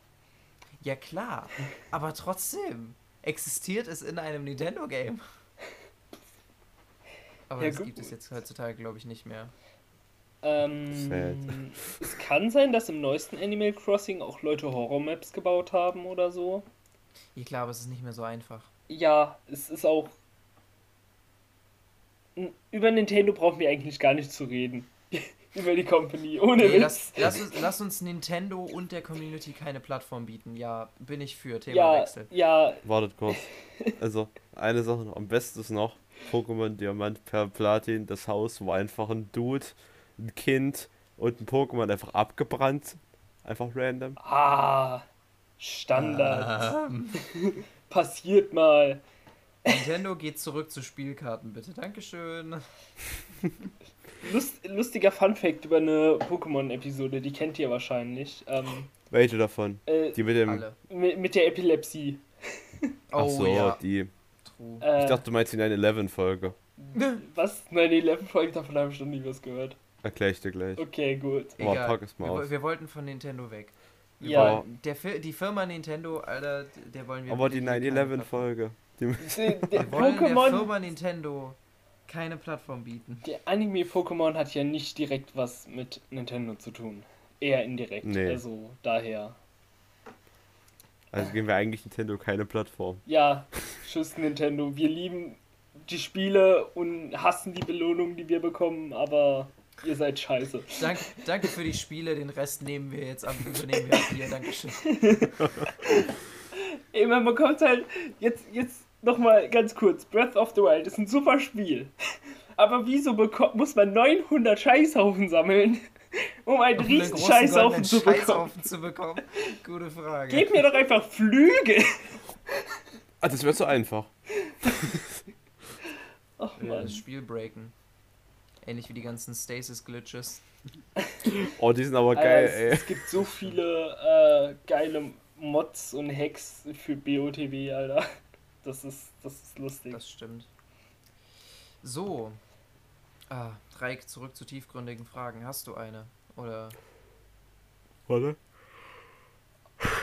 Ja klar, aber trotzdem existiert es in einem Nintendo-Game. Aber Ja, das gut. gibt es jetzt heutzutage, glaube ich, nicht mehr. Ähm, es kann sein, dass im neuesten Animal Crossing auch Leute Horror-Maps gebaut haben oder so. Ich glaube, es ist nicht mehr so einfach. Ja, es ist auch. Über Nintendo brauchen wir eigentlich gar nicht zu reden. Über die Company, ohne Nee, Witz. lass, lass, uns, lass uns Nintendo und der Community keine Plattform bieten. Ja, bin ich für. ja, Themawechsel. ja, Wartet kurz. Also, eine Sache noch. Am besten ist noch Pokémon Diamant per Platin, das Haus, wo einfach ein Dude, ein Kind und ein Pokémon einfach abgebrannt. Einfach random. ah, Standard. Ähm, Passiert mal. Nintendo geht zurück zu Spielkarten, bitte. Dankeschön. Lust, lustiger Fun-Fact über eine Pokémon-Episode, die kennt ihr wahrscheinlich. Ähm, Welche davon? äh, Die mit dem. Alle. mit, mit der Epilepsie. Ach Oh so, ja, die. true. Äh, Ich dachte, du meinst die 9-11-Folge. Was? 9-11-Folge, davon habe ich noch nie was gehört. Erklär ich dir gleich. Okay, gut. Boah, Egal. pack es mal wir, aus. wir wollten von Nintendo weg. Wir Ja. wollen, der, Fir- die Firma Nintendo, Alter, der wollen wir. Aber die bitte keine Plattform- 9-11-Folge. Die- wollen der Pokémon, Firma Nintendo keine Plattform bieten. der Anime-Pokémon hat ja nicht direkt was mit Nintendo zu tun. Eher indirekt. Nee. Also daher. Also geben wir eigentlich Nintendo keine Plattform. Ja, tschüss Nintendo. Wir lieben die Spiele und hassen die Belohnung, die wir bekommen, aber ihr seid scheiße. Dank, danke für die Spiele, den Rest nehmen wir jetzt ab, übernehmen wir ab hier. Dankeschön. Ey, man bekommt halt jetzt, jetzt nochmal ganz kurz. Breath of the Wild ist ein super Spiel. Aber wieso bekommt, muss man 900 Scheißhaufen sammeln, um einen Um riesen Scheißhaufen zu bekommen? Scheißhaufen zu bekommen. Gute Frage. Gebt mir doch einfach Flügel. Ah, das wird so einfach. Ach Ja, man. das Spiel breaken. Ähnlich wie die ganzen Stasis-Glitches. Oh, die sind aber geil, es, ey. es gibt so viele äh, geile Mods und Hacks für BOTW, Alter. Das ist, das ist lustig. Das stimmt. So. Ah, Reik, zurück zu tiefgründigen Fragen. Hast du eine? Oder. Warte.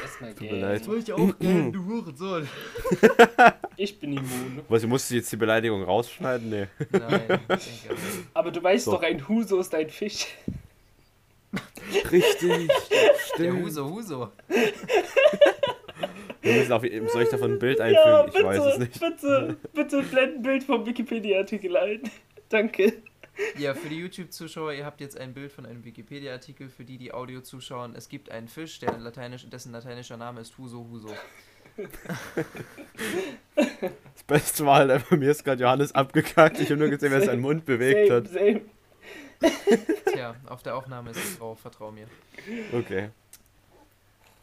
Erstmal Tut mir leid. ich auch gerne, du Hurensohn. Ich bin immun. Was, musst du jetzt die Beleidigung rausschneiden? Nee. Nein, ich denke nicht. Aber du weißt So. doch, ein Huso ist ein Fisch. Richtig. Der Huso, Huso. Wir müssen auf, soll ich davon ein Bild Ja, einfügen? bitte, ich weiß es nicht. bitte, bitte blend ein Bild vom Wikipedia-Artikel ein. Danke. Ja, für die YouTube-Zuschauer, ihr habt jetzt ein Bild von einem Wikipedia-Artikel. Für die, die Audio zuschauen, es gibt einen Fisch, der lateinisch, dessen lateinischer Name ist Huso, Huso. Das Beste war halt einfach, mir ist gerade Johannes abgekackt. Ich habe nur gesehen, wer seinen Mund bewegt Same, hat. same. Tja, auf der Aufnahme ist es drauf, vertrau mir. Okay.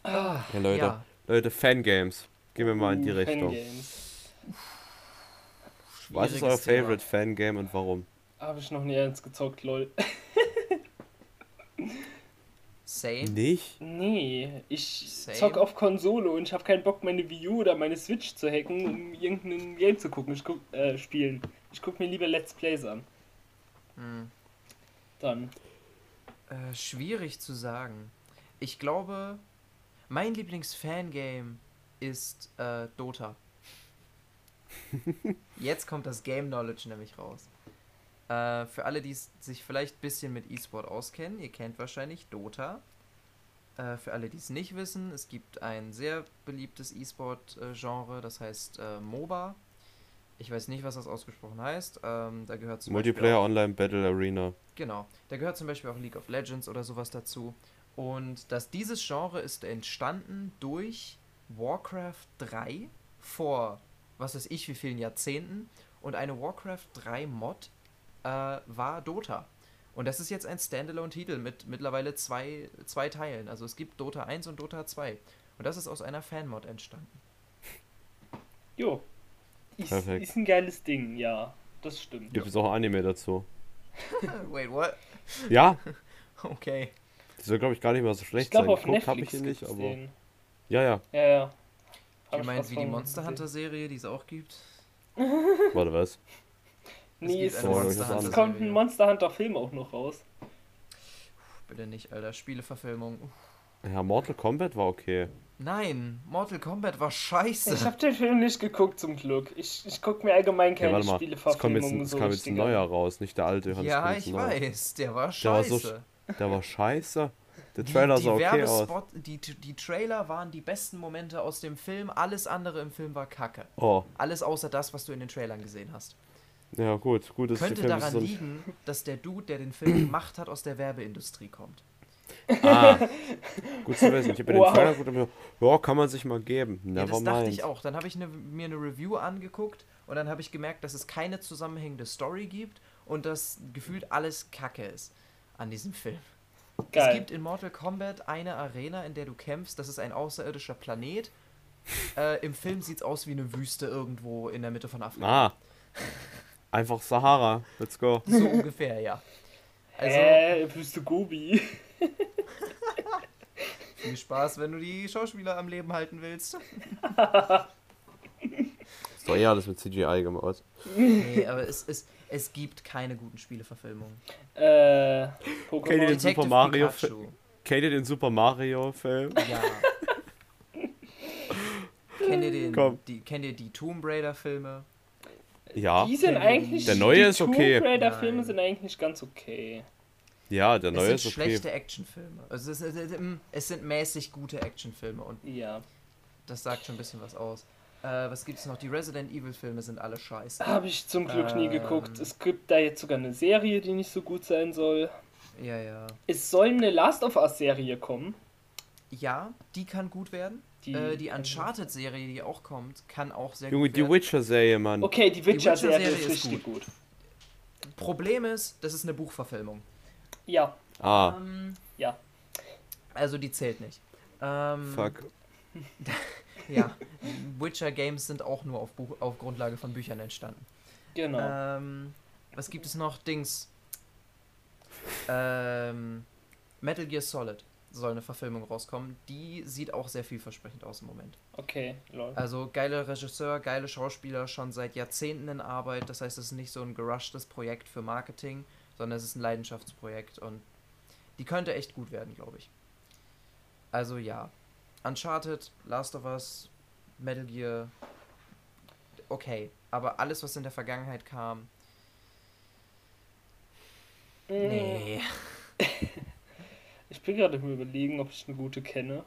Ah, Ja, Leute. Ja, Leute, Fangames. Gehen wir mal in die Richtung. Fangames. Was ist euer. Favorite Fangame und warum? Habe ich noch nie eins gezockt, lol. Same. Nicht? Nee, ich Same. zock auf Konsole und ich habe keinen Bock, meine Wii U oder meine Switch zu hacken, um irgendein Game zu gucken, ich guck, äh, spielen. Ich guck mir lieber Let's Plays an. Hm. Dann. Äh, schwierig zu sagen. Ich glaube, mein Lieblings-Fangame ist äh, Dota. Jetzt kommt das Game Knowledge nämlich raus. Äh, für alle, die sich vielleicht ein bisschen mit E-Sport auskennen, ihr kennt wahrscheinlich Dota. Äh, für alle, die es nicht wissen, es gibt ein sehr beliebtes E-Sport-Genre, das heißt äh, MOBA. Ich weiß nicht, was das ausgesprochen heißt. Ähm, da gehört zum Beispiel Multiplayer auch- Online Battle Arena. Genau. Da gehört zum Beispiel auch League of Legends oder sowas dazu. Und dass dieses Genre ist entstanden durch Warcraft 3 vor was weiß ich wie vielen Jahrzehnten. Und eine Warcraft 3 Mod äh, war Dota. Und das ist jetzt ein Standalone-Titel mit mittlerweile zwei, zwei Teilen. Also es gibt Dota 1 und Dota 2. Und das ist aus einer Fanmod entstanden. Jo. Ist, Perfekt. ist ein geiles Ding, ja. Das stimmt. Gibt es auch Anime dazu? Wait, what? Ja, Okay. Die soll glaube ich gar nicht mal so Ich schlecht glaube, sein. auf Geguckt habe ich ihn nicht, aber. den. Ja, ja. Ja, ja. Hab ich meint was wie die Monster. Hunter Serie, die es auch gibt? Warte, was? Nee, gibt es, eine es, kommt ein Monster Hunter Film auch noch raus. Bitte nicht, Alter. Spieleverfilmung. Ja, Mortal Kombat war okay. Nein, Mortal Kombat war scheiße. Ich habe den Film nicht geguckt, zum Glück. Ich, ich gucke mir allgemein keine warte mal. Es kam jetzt, Spieleverfilmungen ein- es so kam jetzt ein neuer raus, nicht der alte. Ja, ich weiß, der war Der war so scheiße. Der war scheiße. Der Trailer die, sah die, okay aus. Die, die Trailer waren die besten Momente aus dem Film. Alles andere im Film war kacke. Oh, Alles außer das, was du in den Trailern gesehen hast. ja gut, gut, dass Könnte daran ein- liegen, dass der Dude, der den Film gemacht hat, aus der Werbeindustrie kommt. Ah, gut zu wissen. Ich habe Wow. den Trailer und mir ja, kann man sich mal geben. Ja, Never das dachte mind. ich auch. Dann habe ich ne, mir eine Review angeguckt und dann habe ich gemerkt, dass es keine zusammenhängende Story gibt und dass gefühlt alles Kacke ist an diesem Film. Es Geil. gibt in Mortal Kombat eine Arena, in der du kämpfst. Das ist ein außerirdischer Planet. Äh, Im Film sieht es aus wie eine Wüste irgendwo in der Mitte von Afrika. Ah, einfach Sahara. Let's go. So ungefähr, ja. Also äh, bist du Gobi? viel Spaß, wenn du die Schauspieler am Leben halten willst. Ist doch eh alles mit CGI gemacht. Nee, aber es, es, es gibt keine guten Spieleverfilmungen. Äh, Kennt ihr Pokémon. den Detective Super Mario Pikachu. Kennt ihr den Super Mario Film? Ja. kennt, ihr den, Komm. die, kennt ihr die Tomb Raider Filme? Ja. Die sind eigentlich. Der neue die ist okay. Tomb Raider-Filme Nein. sind eigentlich ganz okay. Ja, der neue es ist sind okay. schlechte Actionfilme. Also es, es, es, es sind mäßig gute Actionfilme und Ja. das sagt schon ein bisschen was aus. Äh, was gibt's noch? Die Resident Evil Filme sind alle scheiße. Habe ich zum Glück nie Ähm. geguckt. Es gibt da jetzt sogar eine Serie, die nicht so gut sein soll. Ja, ja. Es soll eine Last of Us-Serie kommen. Ja, die kann gut werden. Die, äh, die Uncharted-Serie, die auch kommt, kann auch sehr Junge, gut die werden. Witcher-Serie, Mann. Okay, die Witcher-Serie Witcher-Serie ist ist richtig gut. Problem ist, das ist eine Buchverfilmung. Ja, Ah, Ähm, ja. also die zählt nicht. Ähm, fuck. Ja, Witcher Games sind auch nur auf, Buch, auf Grundlage von Büchern entstanden. Genau. Ähm, was gibt es noch? Dings. Ähm, Metal Gear Solid soll eine Verfilmung rauskommen. Die sieht auch sehr vielversprechend aus im Moment. Okay, lol. Also geiler Regisseur, geile Schauspieler, schon seit Jahrzehnten in Arbeit. Das heißt, es ist nicht so ein gerushtes Projekt für Marketing, sondern es ist ein Leidenschaftsprojekt und die könnte echt gut werden, glaube ich. Also ja. Uncharted, Last of Us, Metal Gear. Okay. Aber alles, was in der Vergangenheit kam. Mm, Nee. Ich bin gerade im Überlegen, ob ich eine gute kenne.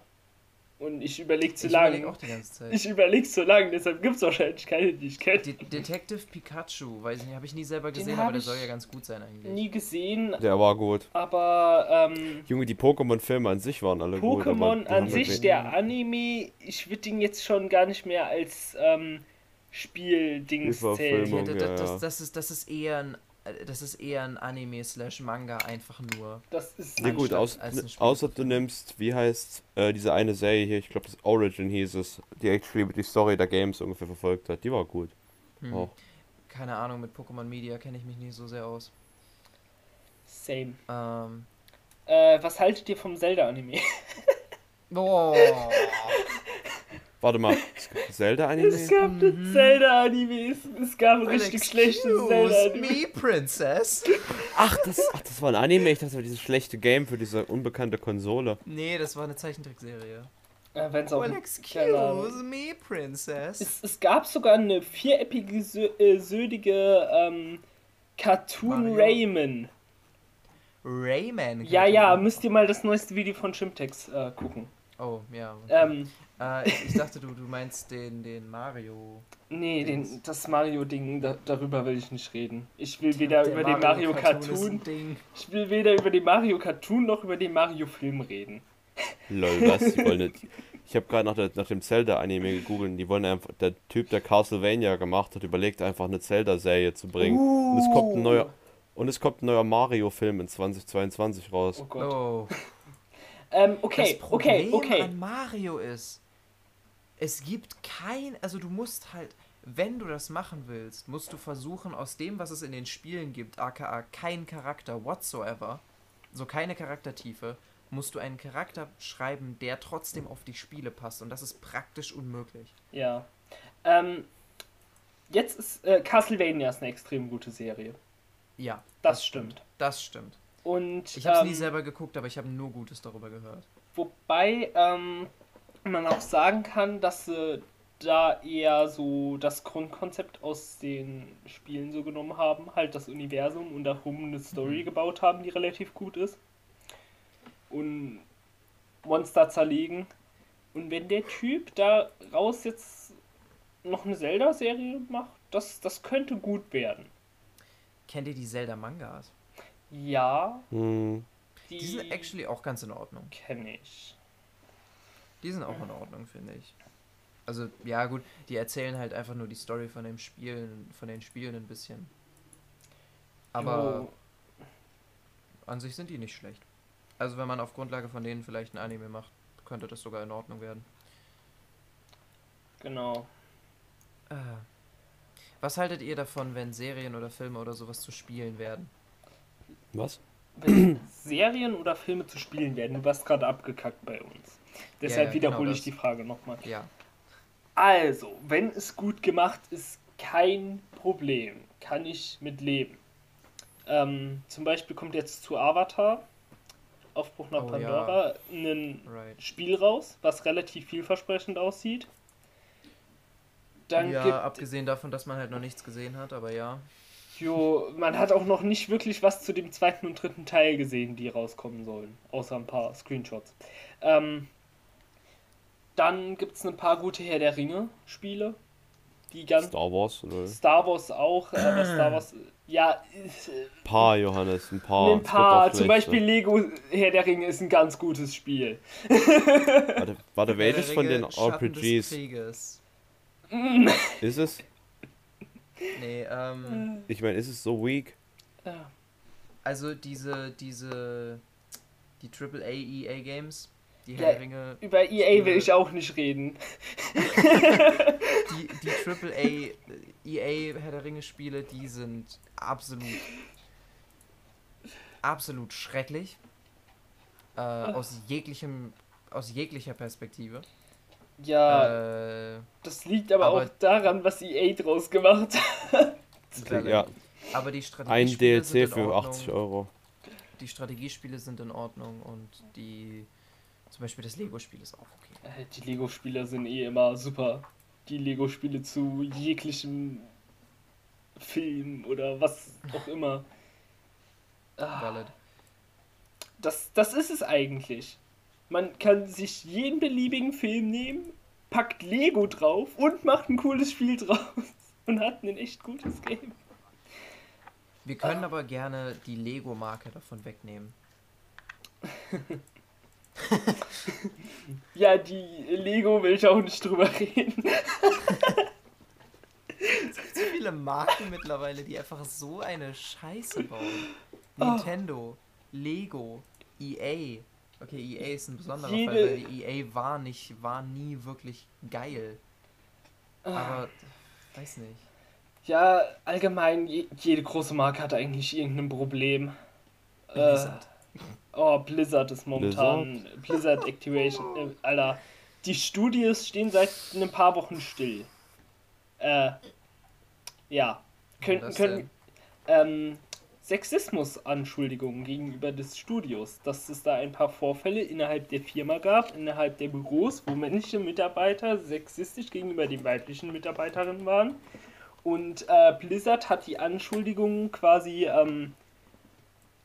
Und ich überlege zu Ich lange. überlege auch die ganze Zeit. Ich überlege zu lange, deshalb gibt es wahrscheinlich keine, die ich kenne. De Detective Pikachu, weiß ich nicht, habe ich nie selber Den gesehen, aber der soll ja ganz gut sein eigentlich. Nie gesehen, Der war gut. aber ähm, Junge, die Pokémon-Filme an sich waren alle gut. aber Pokémon an sich, der Anime, ich würde ihn jetzt schon gar nicht mehr als ähm, Spieldings zählen. Ja, da- ja, das, ja. das, ist, das ist eher ein das ist eher ein Anime slash Manga einfach nur. Das ist Nee, gut, aus, als ein außer du nimmst, wie heißt äh, diese eine Serie hier, ich glaube das Origin hieß es, die actually die Story der Games ungefähr verfolgt hat. Die war gut. Hm. Auch. Keine Ahnung, mit Pokémon Media kenne ich mich nicht so sehr aus. Same. Ähm. Äh, was haltet ihr vom Zelda-Anime? Oh. Warte mal, es gibt ein Zelda-Anime? Es gab Mhm. einen Zelda-Anime, es, gab einen richtig schlechten Excuse Zelda-Anime. me, Princess. Ach das, ach, das war ein Anime, ich dachte, das war dieses schlechte Game für diese unbekannte Konsole. Nee, das war eine Zeichentrickserie. Äh, wenn's auch Well, Ahnung. excuse me, Princess. Es, es gab sogar eine vierepisödige ähm, Cartoon Mario? Rayman. Rayman. Ja, ja, müsst ihr mal das neueste Video von Chimtex äh, gucken. Oh, ja. Ähm, Äh, ich, ich dachte, du, du meinst den, den Mario. nee, den, das Mario-Ding, da, darüber will ich nicht reden. Ich will weder Der über den Mario Cartoon, Ding. ich will weder über den Mario Cartoon noch über den Mario Film reden. Lol, was? Die wollen nicht. Ich habe gerade nach, der- nach dem Zelda-Anime gegoogelt und die wollen einfach, der Typ, der Castlevania gemacht hat, überlegt einfach eine Zelda-Serie zu bringen. Und es kommt ein neuer, und es kommt ein neuer Mario-Film in 2022 raus. Oh Gott. Oh. Ähm, okay, das okay, Problem okay. an Mario ist, es gibt kein, also du musst halt, wenn du das machen willst, musst du versuchen, aus dem, was es in den Spielen gibt, aka kein Charakter whatsoever, so keine Charaktertiefe, musst du einen Charakter schreiben, der trotzdem auf die Spiele passt. Und das ist praktisch unmöglich. Ja. Ähm, jetzt ist äh, Castlevania ist eine extrem gute Serie. Ja, Das, stimmt. das stimmt. Und Ich habe es ähm, nie selber geguckt, aber ich habe nur Gutes darüber gehört. Wobei ähm, man auch sagen kann, dass sie da eher so das Grundkonzept aus den Spielen so genommen haben, halt das Universum und darum eine Story Mhm. gebaut haben, die relativ gut ist. Und Monster zerlegen. Und wenn der Typ da raus jetzt noch eine Zelda-Serie macht, das, das könnte gut werden. Kennt ihr die Zelda-Mangas? Ja, Hm. die, Die sind actually auch ganz in Ordnung. kenne ich. Die sind auch in Ordnung, finde ich. Also, ja, gut, die erzählen halt einfach nur die Story von dem Spielen, von den Spielen ein bisschen. Aber Jo, an sich sind die nicht schlecht. Also, wenn man auf Grundlage von denen vielleicht ein Anime macht, könnte das sogar in Ordnung werden. genau. Äh. Was haltet ihr davon, wenn Serien oder Filme oder sowas zu Spielen werden? Was? wenn Serien oder Filme zu spielen werden. Du warst gerade abgekackt bei uns. Deshalb ja, wiederhole genau ich die Frage nochmal. Ja. Also, wenn es gut gemacht ist, kein Problem. Kann ich mit leben. Ähm, zum Beispiel kommt jetzt zu Avatar, Aufbruch nach Oh, Pandora, ein Right. Spiel raus, was relativ vielversprechend aussieht. Dann ja, gibt abgesehen davon, dass man halt noch nichts gesehen hat, aber ja. Jo, man hat auch noch nicht wirklich was zu dem zweiten und dritten Teil gesehen, die rauskommen sollen. Außer ein paar Screenshots. Ähm, dann gibt es ein paar gute Herr der Ringe-Spiele. Die ganz. Star Wars oder? Star Wars auch, äh, aber Star Wars. Ja, äh, Paar, Johannes, ein paar. ein paar. Zum. Beispiel Lego Herr der Ringe ist ein ganz gutes Spiel. Warte, warte welches von den RPGs ist es? Nee, ähm, Ich meine, ist es so weak? Ja. also diese, diese, die AAA EA Games, die Ja, Herr der Ringe, Über EA will ich auch nicht reden. die, die AAA EA Herr der Ringe Spiele, die sind absolut, absolut schrecklich. Äh, aus jeglichem, aus jeglicher Perspektive. Ja, Äh, das liegt aber, aber- auch daran, was EA draus gemacht hat. Ja, aber die ein Strategiespiele sind DLC in für Ordnung. 80 Euro. Die Strategiespiele sind in Ordnung und die, zum Beispiel das Lego-Spiel ist auch okay. Äh, Die Lego-Spiele sind eh immer super. Die Lego-Spiele zu jeglichem Film oder was auch immer. Ah, das, das ist es eigentlich. Man kann sich jeden beliebigen Film nehmen, packt Lego drauf und macht ein cooles Spiel draus. Und hat ein echt gutes Game. Wir können aber gerne die Lego-Marke davon wegnehmen. Ja, die Lego will ich auch nicht drüber reden. So viele Marken mittlerweile, die einfach so eine Scheiße bauen. Oh. Nintendo, Lego, EA. Okay, EA ist ein besonderer Jede- Fall, weil EA war nicht, war nie wirklich geil. Aber weiß nicht. Ja, allgemein, je, jede große Marke hat eigentlich irgendein Problem. Blizzard. Äh, oh, Blizzard ist momentan. Blizzard, Activation. Äh, Alter, die Studios stehen seit ein paar Wochen still. Äh, ja. Könnten, können. Ähm, Sexismus-Anschuldigungen gegenüber des Studios, dass es da ein paar Vorfälle innerhalb der Firma gab, innerhalb der Büros, wo männliche Mitarbeiter sexistisch gegenüber den weiblichen Mitarbeiterinnen waren. Und äh, Blizzard hat die Anschuldigungen quasi ähm,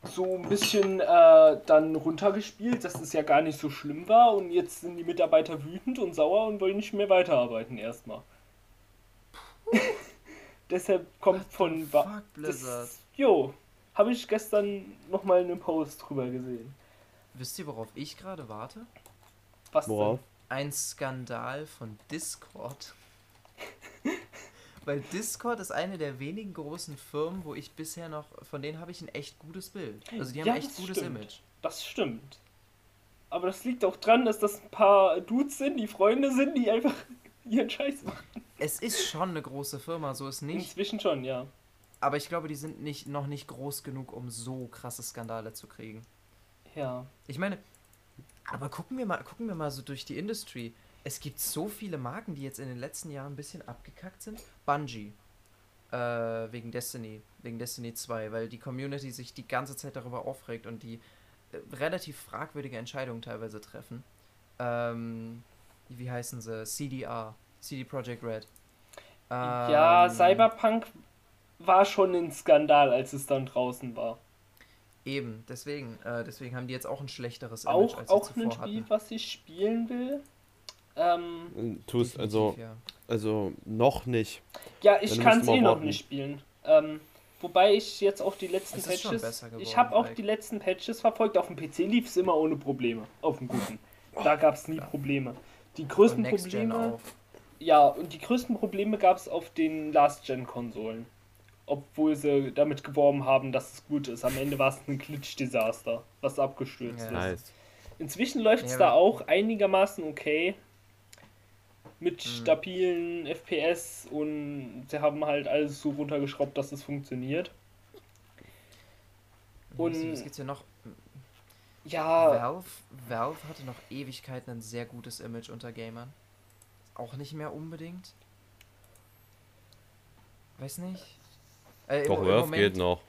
so ein bisschen äh, dann runtergespielt, dass es ja gar nicht so schlimm war. Und jetzt sind die Mitarbeiter wütend und sauer und wollen nicht mehr weiterarbeiten erstmal. Deshalb kommt von... Ba- Fuck Blizzard. Das, jo, habe ich gestern nochmal einen Post drüber gesehen. Wisst ihr, worauf ich gerade warte? Was Worauf? Ein Skandal von Discord. Weil Discord ist eine der wenigen großen Firmen, wo ich bisher noch, von denen habe ich ein echt gutes Bild. Also die haben Ja, echt gutes stimmt. Image. Das stimmt. Aber das liegt auch dran, dass das ein paar Dudes sind, die Freunde sind, die einfach ihren Scheiß machen. Es ist schon eine große Firma, so ist nicht. Inzwischen schon, ja. Aber ich glaube, die sind nicht, noch nicht groß genug, um so krasse Skandale zu kriegen. Ja. Ich meine, aber gucken wir mal, gucken wir mal so durch die Industry. Es gibt so viele Marken, die jetzt in den letzten Jahren ein bisschen abgekackt sind. Bungie. Äh, wegen Destiny. Wegen Destiny 2, weil die Community sich die ganze Zeit darüber aufregt und die äh, relativ fragwürdige Entscheidungen teilweise treffen. Ähm, wie heißen sie? CDR. CD Projekt Red. ja, Ähm, Cyberpunk war schon ein Skandal, als es dann draußen war. Eben, deswegen. Äh, deswegen haben die jetzt auch ein schlechteres Auch, als sie auch ein zuvor Spiel, hatten. was ich spielen will. Ähm, Tust, also, ja. also noch nicht. ja, ich kann es eh noch warten. nicht spielen. Ähm, wobei ich jetzt auch die letzten Es ist schon Patches. besser ich geworden, habe auch die letzten Patches verfolgt. Auf dem PC lief es immer ohne Probleme. Auf dem guten. Da gab es nie Probleme. Die größten Probleme. Ja, und die größten Probleme gab es auf den Last-Gen-Konsolen. Obwohl sie damit geworben haben, dass es gut ist. Am Ende war es ein Glitch-Desaster, was abgestürzt Ja. ist. Nice. Inzwischen läuft es Ja, da auch einigermaßen okay. Mit Mhm. stabilen FPS und sie haben halt alles so runtergeschraubt, dass es funktioniert. Und- was gibt's hier noch? Ja, Valve, Valve hatte noch Ewigkeiten ein sehr gutes Image unter Gamern. Auch nicht mehr unbedingt. Weiß nicht. Äh, im- Doch, im Werf Moment- geht noch.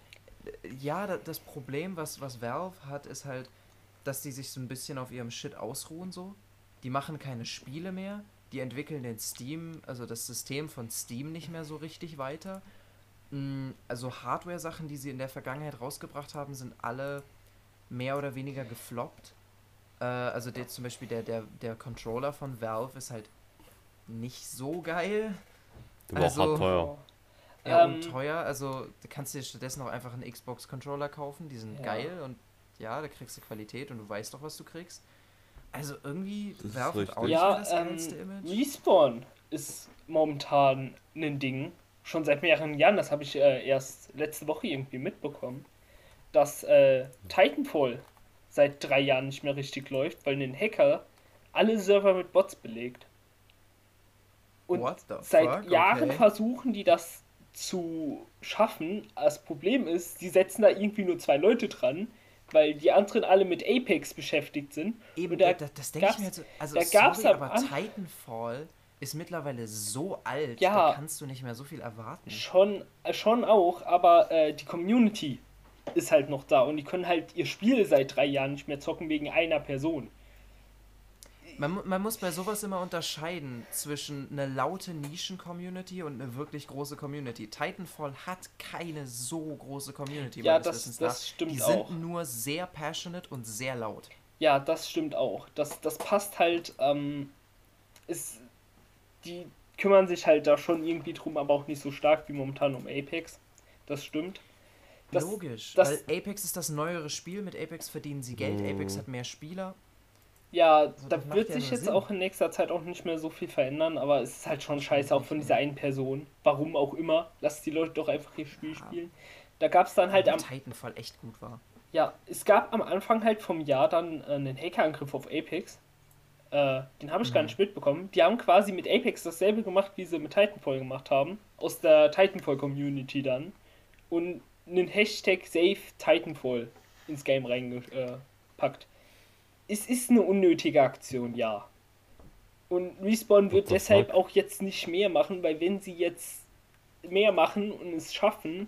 ja, da- das Problem, was, was Valve hat, ist halt, dass die sich so ein bisschen auf ihrem Shit ausruhen so. Die machen keine Spiele mehr, die entwickeln den Steam, also das System von Steam nicht mehr so richtig weiter. Mm, Also Hardware-Sachen, die sie in der Vergangenheit rausgebracht haben, sind alle mehr oder weniger gefloppt. Äh, also der, zum Beispiel der, der, der Controller von Valve ist halt nicht so geil. Der war Also- auch hart teuer. Ja, Ähm, und teuer. Also du kannst dir stattdessen auch einfach einen Xbox-Controller kaufen. Die sind Ja. geil und ja, da kriegst du Qualität und du weißt doch, was du kriegst. Also irgendwie hat auch nicht Ja, das ähm, Image. Respawn ist momentan ein Ding. Schon seit mehreren Jahren, das habe ich äh, erst letzte Woche irgendwie mitbekommen, dass äh, Titanfall seit drei Jahren nicht mehr richtig läuft, weil ein Hacker alle Server mit Bots belegt. Und What the seit fuck? Jahren Okay. versuchen die das zu schaffen. Das Problem ist, die setzen da irgendwie nur zwei Leute dran, weil die anderen alle mit Apex beschäftigt sind. Eben, da da, das denke ich mir halt so. Also, da sorry, aber Anfang- Titanfall ist mittlerweile so alt, Ja. da kannst du nicht mehr so viel erwarten. Schon, äh, schon auch, aber äh, die Community ist halt noch da und die können halt ihr Spiel seit drei Jahren nicht mehr zocken wegen einer Person. Man, man muss bei sowas immer unterscheiden zwischen einer laute Nischen-Community und eine wirklich große Community. Titanfall hat keine so große Community. Ja, das- Wissens das nach. stimmt Die auch. sind nur sehr passionate und sehr laut. Ja, das stimmt auch. Das, das passt halt, ähm, ist, die kümmern sich halt da schon irgendwie drum, aber auch nicht so stark wie momentan um Apex. Das stimmt. Das- Logisch, das- weil Apex ist das neuere Spiel, mit Apex verdienen sie Geld, Mhm. Apex hat mehr Spieler. Ja, Also da wird ja sich jetzt Sinn. auch in nächster Zeit auch nicht mehr so viel verändern, aber es ist halt schon scheiße, auch von dieser einen Person. Warum auch immer. Lass die Leute doch einfach ihr Spiel spielen. Da gab es dann halt am Titanfall echt gut war. Ja, es gab am Anfang halt vom Jahr dann äh, einen Hackerangriff auf Apex. Äh, den habe ich gar Mhm. nicht mitbekommen. Die haben quasi mit Apex dasselbe gemacht, wie sie mit Titanfall gemacht haben. Aus der Titanfall-Community dann. Und einen Hashtag Save Titanfall ins Game reingepackt. Es ist eine unnötige Aktion, ja. Und Respawn wird deshalb fuck? auch jetzt nicht mehr machen, weil wenn sie jetzt mehr machen und es schaffen,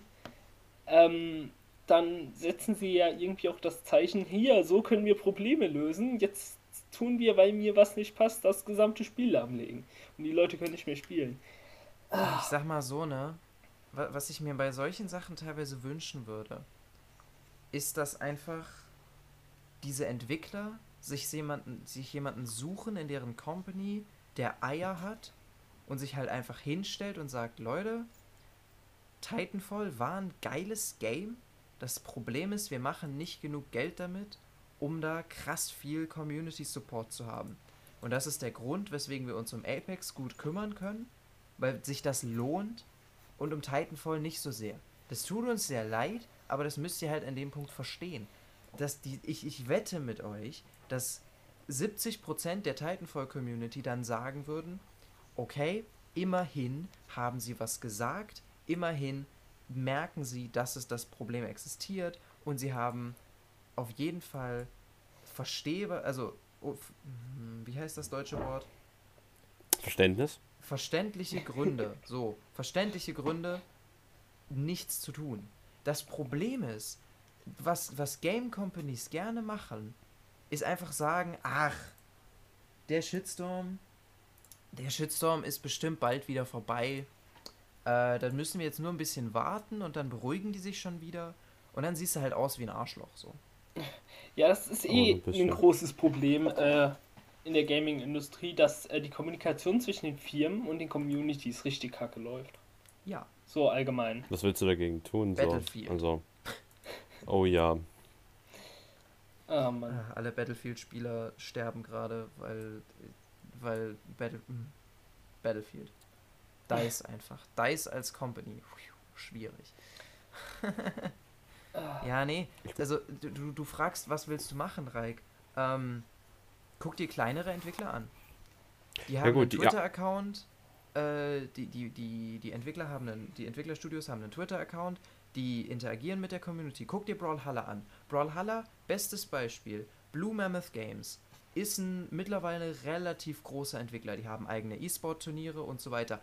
ähm, dann setzen sie ja irgendwie auch das Zeichen, hier, so können wir Probleme lösen. Jetzt tun wir, weil mir was nicht passt, das gesamte Spiel lahmlegen. Und die Leute können nicht mehr spielen. Ich sag mal so, ne? wa- Was ich mir bei solchen Sachen teilweise wünschen würde, ist, dass einfach diese Entwickler sich jemanden, sich jemanden suchen in deren Company, der Eier hat und sich halt einfach hinstellt und sagt, Leute, Titanfall war ein geiles Game. Das Problem ist, wir machen nicht genug Geld damit, um da krass viel Community Support zu haben. Und das ist der Grund, weswegen wir uns um Apex gut kümmern können, weil sich das lohnt und um Titanfall nicht so sehr. Das tut uns sehr leid, aber das müsst ihr halt an dem Punkt verstehen. Dass die, ich, ich wette mit euch, dass 70% der Titanfall-Community dann sagen würden, okay, immerhin haben sie was gesagt, immerhin merken sie, dass es das Problem existiert und sie haben auf jeden Fall verstehe, also oh, hm, wie heißt das deutsche Wort? Verständnis? verständliche Gründe, so, verständliche Gründe, nichts zu tun. Das Problem ist, was, was Game Companies gerne machen, ist einfach sagen, ach, der Shitstorm, der Shitstorm ist bestimmt bald wieder vorbei. Äh, dann müssen wir jetzt nur ein bisschen warten und dann beruhigen die sich schon wieder. Und dann siehst du halt aus wie ein Arschloch, so. Ja, das ist Oh, eh ein ein großes Problem äh, in der Gaming-Industrie, dass äh, die Kommunikation zwischen den Firmen und den Communities richtig kacke läuft. Ja, So allgemein. Was willst du dagegen tun? So? Battlefield. Also. Oh ja. Ah, Mann. Äh, alle Battlefield-Spieler sterben gerade, weil, weil Battle, hm, Battlefield. DICE einfach. DICE als Company. Schwierig. ja, nee. Also, du, du, fragst, was willst du machen, Reik? Ähm, guck dir kleinere Entwickler an. Die haben gut, einen die- ja. Twitter-Account. Äh, die, die, die, die Entwickler haben einen, die Entwicklerstudios haben einen Twitter-Account, die interagieren mit der Community. Guck dir Brawlhalla an. Brawlhalla, bestes Beispiel. Blue Mammoth Games. ist ein mittlerweile relativ großer Entwickler. Die haben eigene E-Sport-Turniere und so weiter.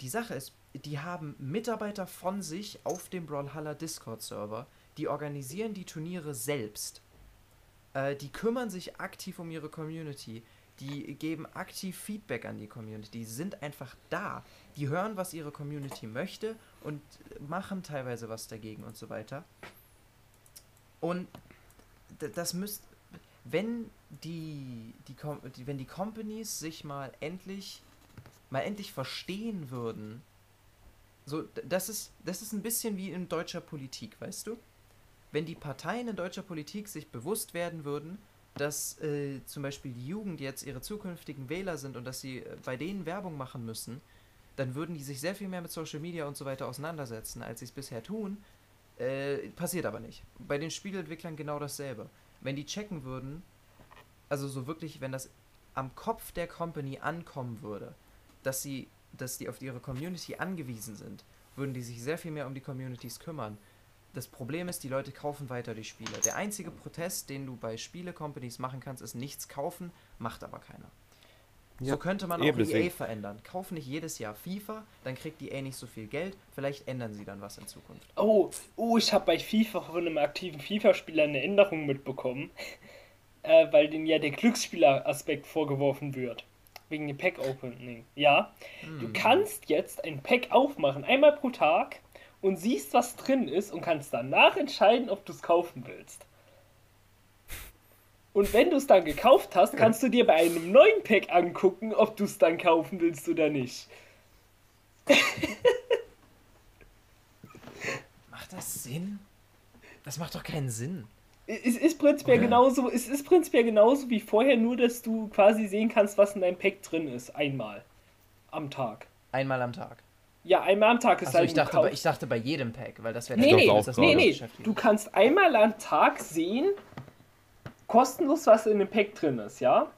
Die Sache ist, die haben Mitarbeiter von sich auf dem Brawlhalla Discord-Server, die organisieren die Turniere selbst. Äh, die kümmern sich aktiv um ihre Community. Die geben aktiv Feedback an die Community. Die sind einfach da. Die hören, was ihre Community möchte und machen teilweise was dagegen und so weiter. Und das müsst, wenn die, die, wenn die Companies sich mal endlich, mal endlich verstehen würden, so, das ist, das ist ein bisschen wie in deutscher Politik, weißt du? Wenn die Parteien in deutscher Politik sich bewusst werden würden, dass äh, zum Beispiel die Jugend jetzt ihre zukünftigen Wähler sind und dass sie äh, bei denen Werbung machen müssen, dann würden die sich sehr viel mehr mit Social Media und so weiter auseinandersetzen, als sie es bisher tun. Äh, passiert aber nicht. Bei den Spielentwicklern genau dasselbe. Wenn die checken würden, also so wirklich, wenn das am Kopf der Company ankommen würde, dass sie, dass die auf ihre Community angewiesen sind, würden die sich sehr viel mehr um die Communities kümmern. Das Problem ist, die Leute kaufen weiter die Spiele. Der einzige Protest, den du bei Spiele-Companies machen kannst, ist nichts kaufen, macht aber keiner. Ja, so könnte man auch eben EA verändern. Kauf nicht jedes Jahr FIFA, dann kriegt EA nicht so viel Geld. Vielleicht ändern sie dann was in Zukunft. Oh, oh, ich habe bei FIFA von einem aktiven FIFA-Spieler eine Änderung mitbekommen, äh, weil denen ja der Glücksspieler-Aspekt vorgeworfen wird. Wegen dem Pack-Opening. Ja, Hm. du kannst jetzt ein Pack aufmachen, einmal pro Tag, und siehst, was drin ist, und kannst danach entscheiden, ob du es kaufen willst. Und wenn du es dann gekauft hast, kannst du dir bei einem neuen Pack angucken, ob du es dann kaufen willst oder nicht. Macht das Sinn? Das macht doch keinen Sinn. Es ist prinzipiell Oder? genauso, es ist prinzipiell genauso wie vorher, nur dass du quasi sehen kannst, was in deinem Pack drin ist. Einmal. Am Tag. Einmal am Tag. Ja, einmal am Tag ist Achso, halt ich dachte, bei, ich dachte bei jedem Pack, weil das wäre Nee, nee, das nee, nee. Du kannst einmal am Tag sehen, kostenlos, was in dem Pack drin ist, ja?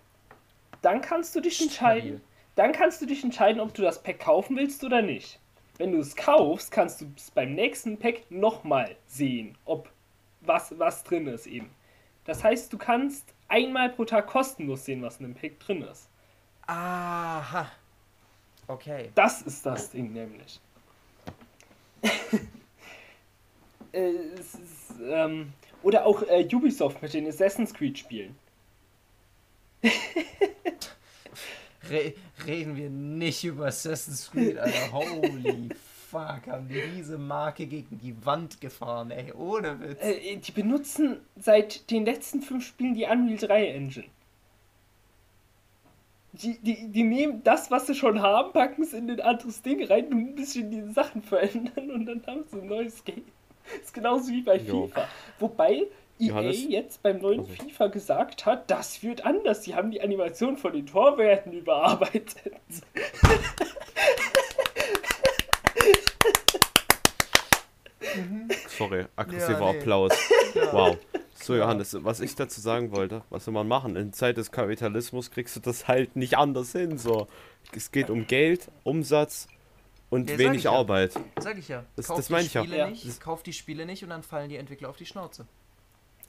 Dann kannst du dich entscheiden. Stabil. Dann kannst du dich entscheiden, ob du das Pack kaufen willst oder nicht. Wenn du es kaufst, kannst du es beim nächsten Pack nochmal sehen, ob was, was drin ist eben. Das heißt, du kannst einmal pro Tag kostenlos sehen, was in dem Pack drin ist. Aha. Okay. Das ist das Ding nämlich. Äh, ist, ähm, oder auch äh, Ubisoft mit den Assassin's Creed Spielen. Re reden wir nicht über Assassin's Creed, Alter. Holy fuck, haben die diese Marke gegen die Wand gefahren, ey. Ohne Witz. Äh, die benutzen seit den letzten fünf Spielen die Unreal 3 Engine. Die, die, die nehmen das, was sie schon haben, packen es in ein anderes Ding rein und ein bisschen die Sachen verändern und dann haben sie ein neues Game. ist genauso wie bei Jo. FIFA. Wobei EA Johannes? jetzt beim neuen Also- FIFA gesagt hat, das wird anders. Sie haben die Animation von den Torwerten überarbeitet. Sorry, aggressiver Ja, nee. Applaus. Ja. Wow. So, Johannes, was ich dazu sagen wollte, was soll man machen? In Zeit des Kapitalismus kriegst du das halt nicht anders hin. So. Es geht um Geld, Umsatz und Ja, sag wenig ja. Arbeit. Sag ich ja. Das- kauf das die meine ich ja. Spiele Ja. nicht, kauf die Spiele nicht und dann fallen die Entwickler auf die Schnauze.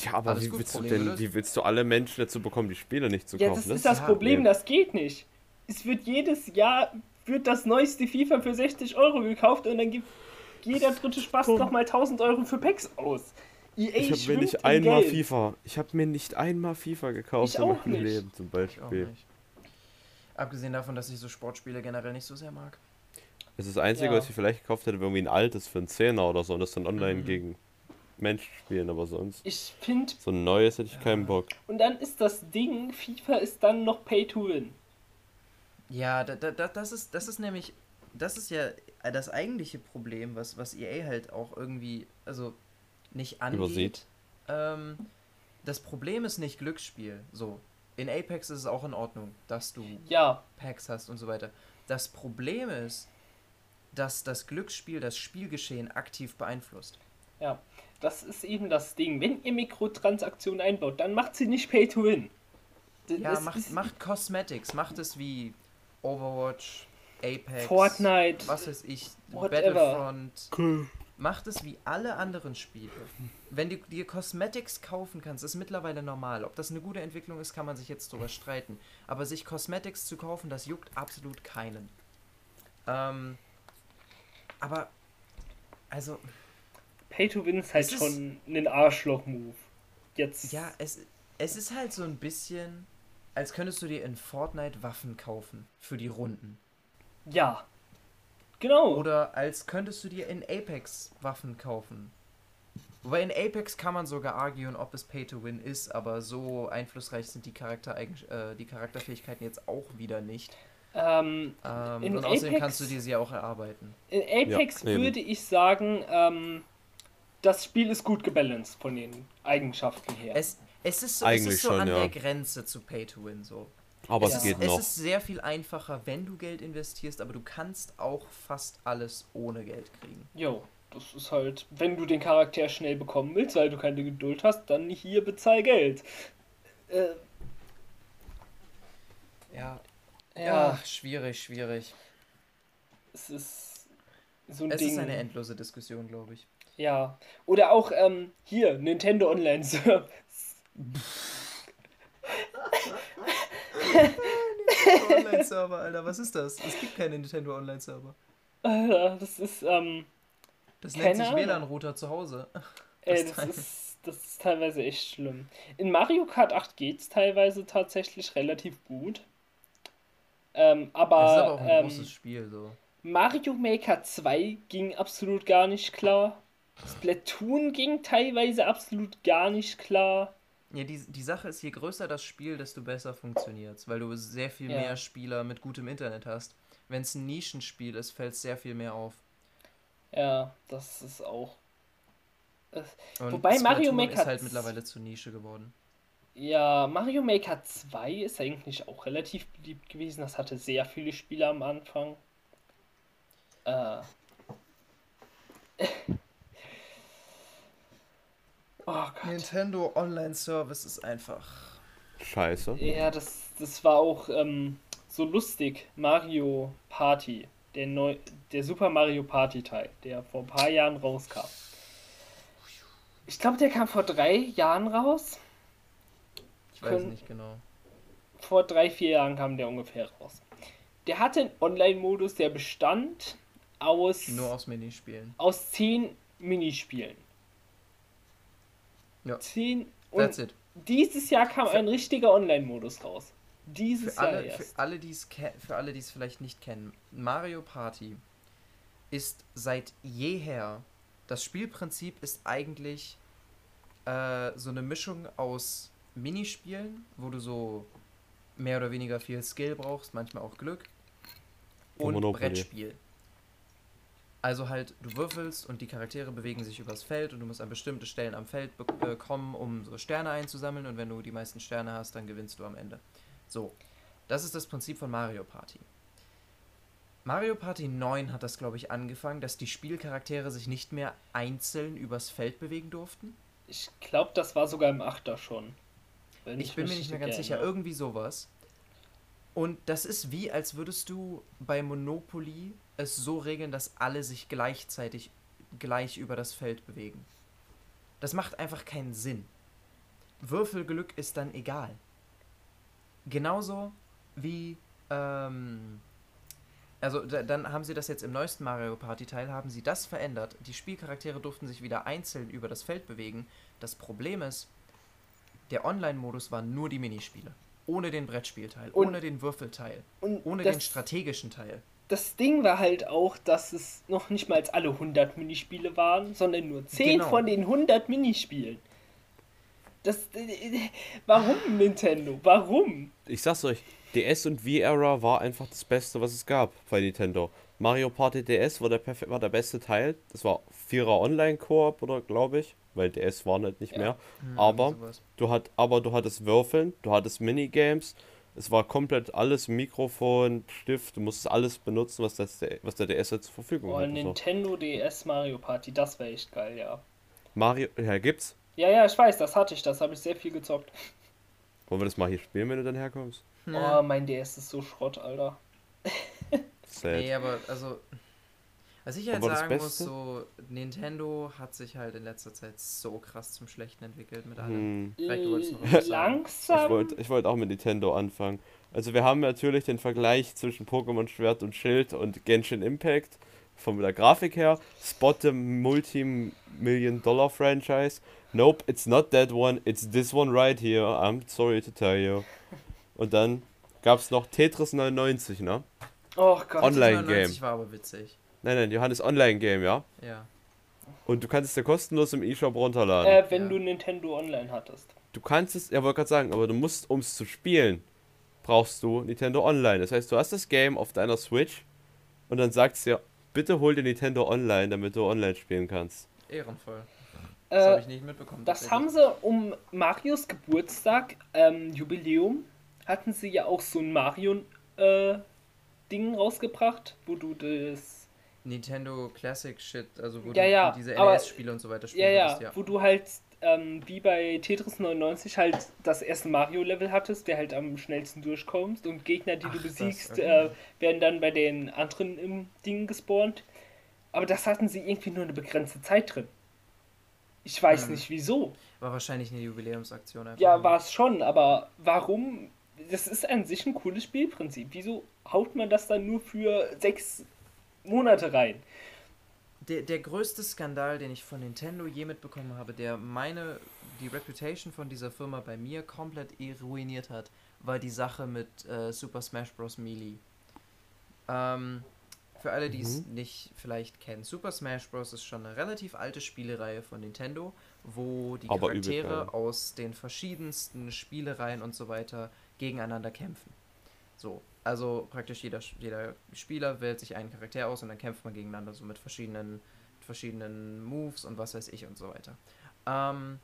Ja, aber Alles wie gut, willst du Problem denn, gelöst. wie willst du alle Menschen dazu bekommen, die Spiele nicht zu Ja, kaufen? das ist das ja- Problem, das geht nicht. Es wird jedes Jahr wird das neueste FIFA für 60 Euro gekauft und dann gibt jeder dritte Spaß nochmal 1000 Euro für Packs aus. EA Ich habe mir nicht in einmal Geld. FIFA. Ich habe mir nicht einmal FIFA gekauft Ich in meinem nicht. Leben zum Beispiel. Abgesehen davon, dass ich so Sportspiele generell nicht so sehr mag. Das ist das Einzige, Ja. was ich vielleicht gekauft hätte, wäre irgendwie ein altes für einen Zehner oder so und das dann online Mhm. gegen Menschen spielen, aber sonst. Ich finde, So ein neues hätte ich keinen Bock. und dann ist das Ding, FIFA ist dann noch Pay to Win. Ja, da, da, da, das, ist, das ist nämlich, das ist ja das eigentliche Problem, was, was EA halt auch irgendwie, also nicht angeht. Übersieht. Ähm, das Problem ist nicht Glücksspiel. So, in Apex ist es auch in Ordnung, dass du Ja, Packs hast und so weiter. Das Problem ist, dass das Glücksspiel das Spielgeschehen aktiv beeinflusst. ja. Das ist eben das Ding. Wenn ihr Mikrotransaktionen einbaut, dann macht sie nicht Pay to Win. D- Ja, das macht, macht Cosmetics, macht es wie Overwatch, Apex, Fortnite. was weiß ich, Whatever. Battlefront, macht es wie alle anderen Spiele. Wenn du dir Cosmetics kaufen kannst, ist mittlerweile normal. Ob das eine gute Entwicklung ist, kann man sich jetzt drüber streiten. Aber sich Cosmetics zu kaufen, das juckt absolut keinen. Ähm, aber, also, Pay to Win ist halt ist- schon ein Arschloch-Move. Jetzt. ja, es, es ist halt so ein bisschen, als könntest du dir in Fortnite Waffen kaufen für die Runden. Ja. Genau. Oder als könntest du dir in Apex Waffen kaufen. Wobei in Apex kann man sogar arguen, ob es Pay to Win ist, aber so einflussreich sind die, Charaktereigen äh, die Charakterfähigkeiten jetzt auch wieder nicht. ähm, Ähm, In und außerdem Apex- kannst du dir sie auch erarbeiten. in Apex Ja, würde ich sagen, ähm, das Spiel ist gut gebalanced von den Eigenschaften her. Es, es ist so, Eigentlich es ist so schon, an ja. der Grenze zu Pay to Win so. Aber Ja. es geht es noch. ist sehr viel einfacher, wenn du Geld investierst, aber du kannst auch fast alles ohne Geld kriegen. Jo, das ist halt, wenn du den Charakter schnell bekommen willst, weil du keine Geduld hast, dann hier bezahl Geld. Äh, Ja. ja, schwierig, schwierig. es ist so ein Es Ding. ist eine endlose Diskussion, glaube ich. ja. Oder auch ähm, hier, Nintendo Online Service. Online-Server, Alter, was ist das? Es gibt keine Nintendo Online-Server. Alter, das ist, ähm, Das nennt sich. WLAN-Router zu Hause. Ey, Das das, Teil. ist, das ist teilweise echt schlimm. In Mario Kart 8 geht's teilweise tatsächlich relativ gut. Ähm, aber, Das ist aber auch ein ähm, großes Spiel, so. Mario Maker 2 ging absolut gar nicht klar. Splatoon ging teilweise absolut gar nicht klar. Ja, die, die Sache ist, je größer das Spiel, desto besser funktioniert weil du sehr viel Ja. mehr Spieler mit gutem Internet hast. Wenn es ein Nischenspiel ist, fällt es sehr viel mehr auf. Ja, das ist auch. Und Wobei Mario Splatoon Maker ist halt mittlerweile zur Nische geworden. Ja, Mario Maker 2 ist eigentlich auch relativ beliebt gewesen. Das hatte sehr viele Spieler am Anfang. Äh. Oh Gott. Nintendo Online Service ist einfach. Scheiße. Ja, das, das war auch ähm, so lustig. Mario Party. Der, neu, der Super Mario Party Teil, der vor ein paar Jahren rauskam. Ich glaube, der kam vor drei Jahren raus. Ich weiß Können- nicht genau. vor drei, vier Jahren kam der ungefähr raus. Der hatte einen Online-Modus, der bestand aus, Nur aus Minispielen. aus zehn Minispielen. Ja. Zehn. That's Und it. dieses Jahr kam ein richtiger Online-Modus raus. Dieses Für Jahr alle, für erst. alle, die es ke- für alle, die es vielleicht nicht kennen, Mario Party ist seit jeher. Das Spielprinzip ist eigentlich äh, so eine Mischung aus Minispielen, wo du so mehr oder weniger viel Skill brauchst, manchmal auch Glück, Und und Monopoly. Brettspiel. Also halt, du würfelst und die Charaktere bewegen sich übers Feld und du musst an bestimmte Stellen am Feld äh, kommen, um so Sterne einzusammeln und wenn du die meisten Sterne hast, dann gewinnst du am Ende. So, das ist das Prinzip von Mario Party. Mario Party 9 hat das, glaube ich, angefangen, dass die Spielcharaktere sich nicht mehr einzeln übers Feld bewegen durften. Ich glaube, das war sogar im Achter schon. Wenn Ich bin mir nicht mehr ganz sicher, irgendwie sowas. Und das ist wie, als würdest du bei Monopoly es so regeln, dass alle sich gleichzeitig gleich über das Feld bewegen. Das macht einfach keinen Sinn. Würfelglück ist dann egal. Genauso wie, ähm, also da, dann haben sie das jetzt im neuesten Mario Party Teil, haben sie das verändert. Die Spielcharaktere durften sich wieder einzeln über das Feld bewegen. Das Problem ist, der Online-Modus war nur die Minispiele. Ohne den Brettspielteil, Und- ohne den Würfelteil, ohne den strategischen Teil. Das Ding war halt auch, dass es noch nicht mal alle 100 Minispiele waren, sondern nur 10 Genau. von den 100 Minispielen. Das. Äh, warum Nintendo? Warum? Ich sag's euch, DS und Wii-Era war einfach das Beste, was es gab bei Nintendo. Mario Party DS war der, war der beste Teil. Das war Vierer Online-Koop oder glaube ich, weil DS war halt nicht Ja. mehr. Hm, Aber sowas. du hat, aber du hattest Würfeln, du hattest Minigames. Es war komplett alles Mikrofon, Stift, du musstest alles benutzen, was, das, was der DS jetzt zur Verfügung Oh. So. Nintendo DS Mario Party, das wäre echt geil, ja. Mario, ja, gibt's. Ja, ja, ich weiß, das hatte ich, das habe ich sehr viel gezockt. Wollen wir das mal hier spielen, wenn du dann herkommst? Oh, mein DS ist so Schrott, Alter. Sad. Nee, aber also. Was ich halt Aber sagen muss, so Nintendo hat sich halt in letzter Zeit so krass zum Schlechten entwickelt mit allem. Hm. Vielleicht wolltest du noch was sagen. Ich Langsam. wollte ich wollt auch mit Nintendo anfangen. Also wir haben natürlich den Vergleich zwischen Pokémon Schwert und Schild und Genshin Impact von der Grafik her. Spot the Multi-Million-Dollar-Franchise. Nope, it's not that one, it's this one right here. I'm sorry to tell you. Und dann gab es noch Tetris 99, ne? Oh Gott. Online- 99 war aber witzig. Nein, nein, Johannes Online-Game, ja? Ja. Und du kannst es dir kostenlos im eShop runterladen. Äh, wenn Ja. du Nintendo Online hattest. Du kannst es, ja wollte gerade sagen, aber du musst, um es zu spielen, brauchst du Nintendo Online. Das heißt, du hast das Game auf deiner Switch und dann sagst du dir, bitte hol dir Nintendo Online, damit du online spielen kannst. Ehrenvoll. Das habe Äh, ich nicht mitbekommen. das haben sie um Marios Geburtstag, ähm, Jubiläum, hatten sie ja auch so ein Mario äh, Ding rausgebracht, wo du das Nintendo Classic Shit, also wo Ja, du ja, diese NES-Spiele und so weiter spielen Ja, ja, ja. wo du halt ähm, wie bei Tetris 99 halt das erste Mario-Level hattest, der halt am schnellsten durchkommst und Gegner, die Ach, du das, besiegst, okay. äh, werden dann bei den anderen im Ding gespawnt. Aber das hatten sie irgendwie nur eine begrenzte Zeit drin. Ich weiß Hm. nicht wieso. War wahrscheinlich eine Jubiläumsaktion einfach. Ja, nur. war es schon, aber warum? Das ist an sich ein cooles Spielprinzip. Wieso haut man das dann nur für sechs Monate rein? Der, der größte Skandal, den ich von Nintendo je mitbekommen habe, der meine, die Reputation von dieser Firma bei mir komplett ruiniert hat, war die Sache mit äh, Super Smash Bros. Melee. Ähm, für alle, die es nicht vielleicht kennen, Super Smash Bros. ist schon eine relativ alte Spielereihe von Nintendo, wo die Aber übel Charaktere geil. aus den verschiedensten Spielereien und so weiter gegeneinander kämpfen. So, also praktisch jeder, jeder Spieler wählt sich einen Charakter aus und dann kämpft man gegeneinander so mit verschiedenen, verschiedenen Moves und was weiß ich und so weiter. Ähm,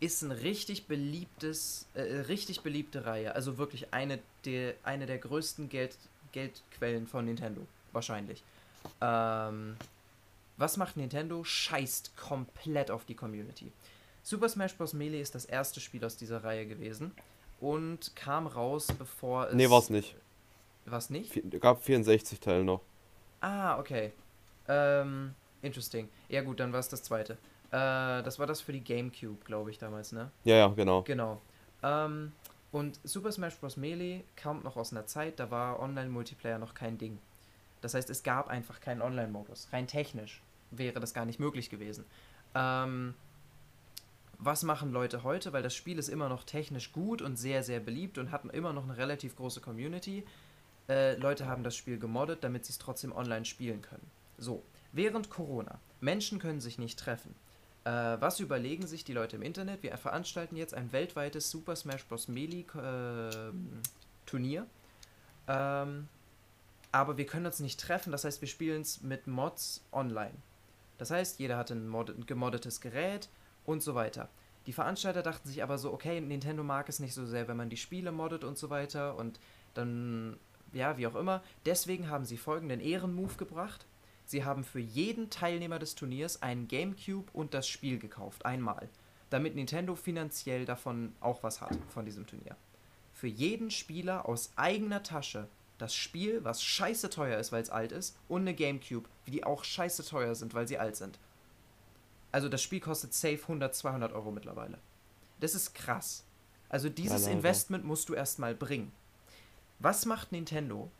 ist ein richtig beliebtes, äh, richtig beliebte Reihe. Also wirklich eine der, eine der größten Geld, Geldquellen von Nintendo. Wahrscheinlich. Ähm, was macht Nintendo? Scheißt komplett auf die Community. Super Smash Bros. Melee ist das erste Spiel aus dieser Reihe gewesen und kam raus, bevor es. Nee, war's nicht. Was nicht? Vi- gab 64 Teile noch. Ah, okay. Ähm, interesting. Ja gut, dann war es das zweite. Äh, das war das für die GameCube, glaube ich, damals, ne? Ja, ja, genau. Genau. Ähm, und Super Smash Bros. Melee kommt noch aus einer Zeit, da war Online-Multiplayer noch kein Ding. Das heißt, es gab einfach keinen Online-Modus. Rein technisch wäre das gar nicht möglich gewesen. Ähm, was machen Leute heute? Weil das Spiel ist immer noch technisch gut und sehr, sehr beliebt und hat immer noch eine relativ große Community. Äh, Leute haben das Spiel gemoddet, damit sie es trotzdem online spielen können. So, während Corona. Menschen können sich nicht treffen. Äh, was überlegen sich die Leute im Internet? Wir veranstalten jetzt ein weltweites Super Smash Bros. Melee äh, Turnier. Ähm, aber wir können uns nicht treffen, das heißt, wir spielen es mit Mods online. Das heißt, jeder mod ein gemoddetes Gerät und so weiter. Die Veranstalter dachten sich aber so, okay, Nintendo mag es nicht so sehr, wenn man die Spiele moddet und so weiter und dann, ja, wie auch immer. Deswegen haben sie folgenden Ehrenmove gebracht. Sie haben für jeden Teilnehmer des Turniers einen Gamecube und das Spiel gekauft, einmal, damit Nintendo finanziell davon auch was hat, von diesem Turnier. Für jeden Spieler aus eigener Tasche das Spiel, was scheiße teuer ist, weil es alt ist, und eine Gamecube, die auch scheiße teuer sind, weil sie alt sind. Also das Spiel kostet safe 100, 200 Euro mittlerweile. Das ist krass. Also dieses leider. Investment musst du erstmal bringen. Was macht Nintendo?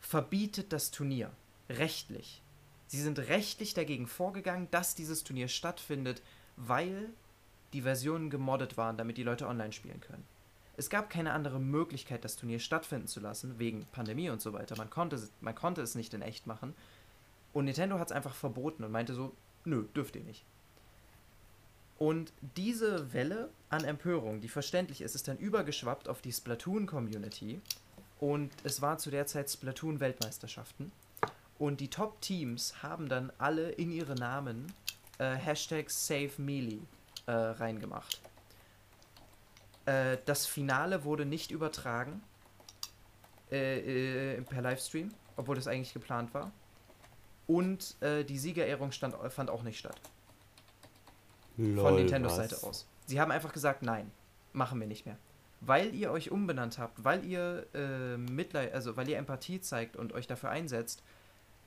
Verbietet das Turnier. Rechtlich. Sie sind rechtlich dagegen vorgegangen, dass dieses Turnier stattfindet, weil die Versionen gemoddet waren, damit die Leute online spielen können. Es gab keine andere Möglichkeit, das Turnier stattfinden zu lassen, wegen Pandemie und so weiter. Man konnte, es- man konnte es nicht in echt machen. Und Nintendo hat es einfach verboten und meinte so, nö, dürft ihr nicht. Und diese Welle an Empörung, die verständlich ist, ist dann übergeschwappt auf die Splatoon-Community. Und es war zu der Zeit Splatoon-Weltmeisterschaften. Und die Top-Teams haben dann alle in ihre Namen äh, Hashtag SaveMelee äh, reingemacht. Äh, das Finale wurde nicht übertragen äh, äh, per Livestream, obwohl das eigentlich geplant war. Und äh, die Siegerehrung stand, fand auch nicht statt. Von Lol, Nintendos was? Seite aus. Sie haben einfach gesagt, nein, machen wir nicht mehr. Weil ihr euch umbenannt habt, weil ihr äh, Mitleid, also weil ihr Empathie zeigt und euch dafür einsetzt,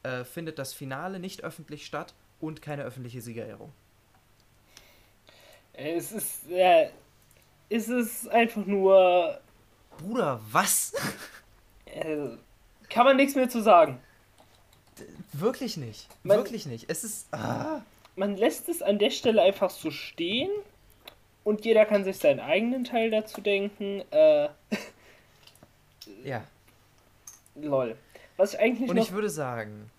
äh, findet das Finale nicht öffentlich statt und keine öffentliche Siegerehrung. Es ist, äh, es ist einfach nur, Bruder, was? äh, kann man nichts mehr zu sagen. Wirklich nicht. Man- Wirklich nicht. Es ist. Ah. Man lässt es an der Stelle einfach so stehen und jeder kann sich seinen eigenen Teil dazu denken. Äh, Ja. lol. Was ich eigentlich Und noch ich würde sagen,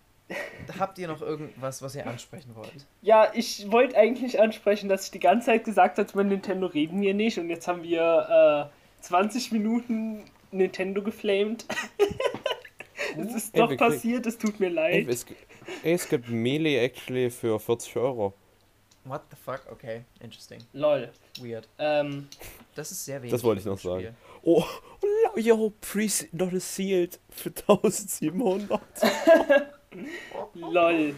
habt ihr noch irgendwas, was ihr ansprechen wollt? Ja, ich wollte eigentlich ansprechen, dass ich die ganze Zeit gesagt habe, über Nintendo reden wir nicht und jetzt haben wir äh, 20 Minuten Nintendo geflamed. es ist Ey, doch passiert, es tut mir Ey, leid. es, gi- ey, es gibt Melee actually für 40 Euro. What the fuck? Okay, interesting. Lol. Weird. Ähm, Das ist sehr wenig. Das wollte ich noch ein Spiel. sagen. Oh, oh yo, pre not sealed für 1700. lol.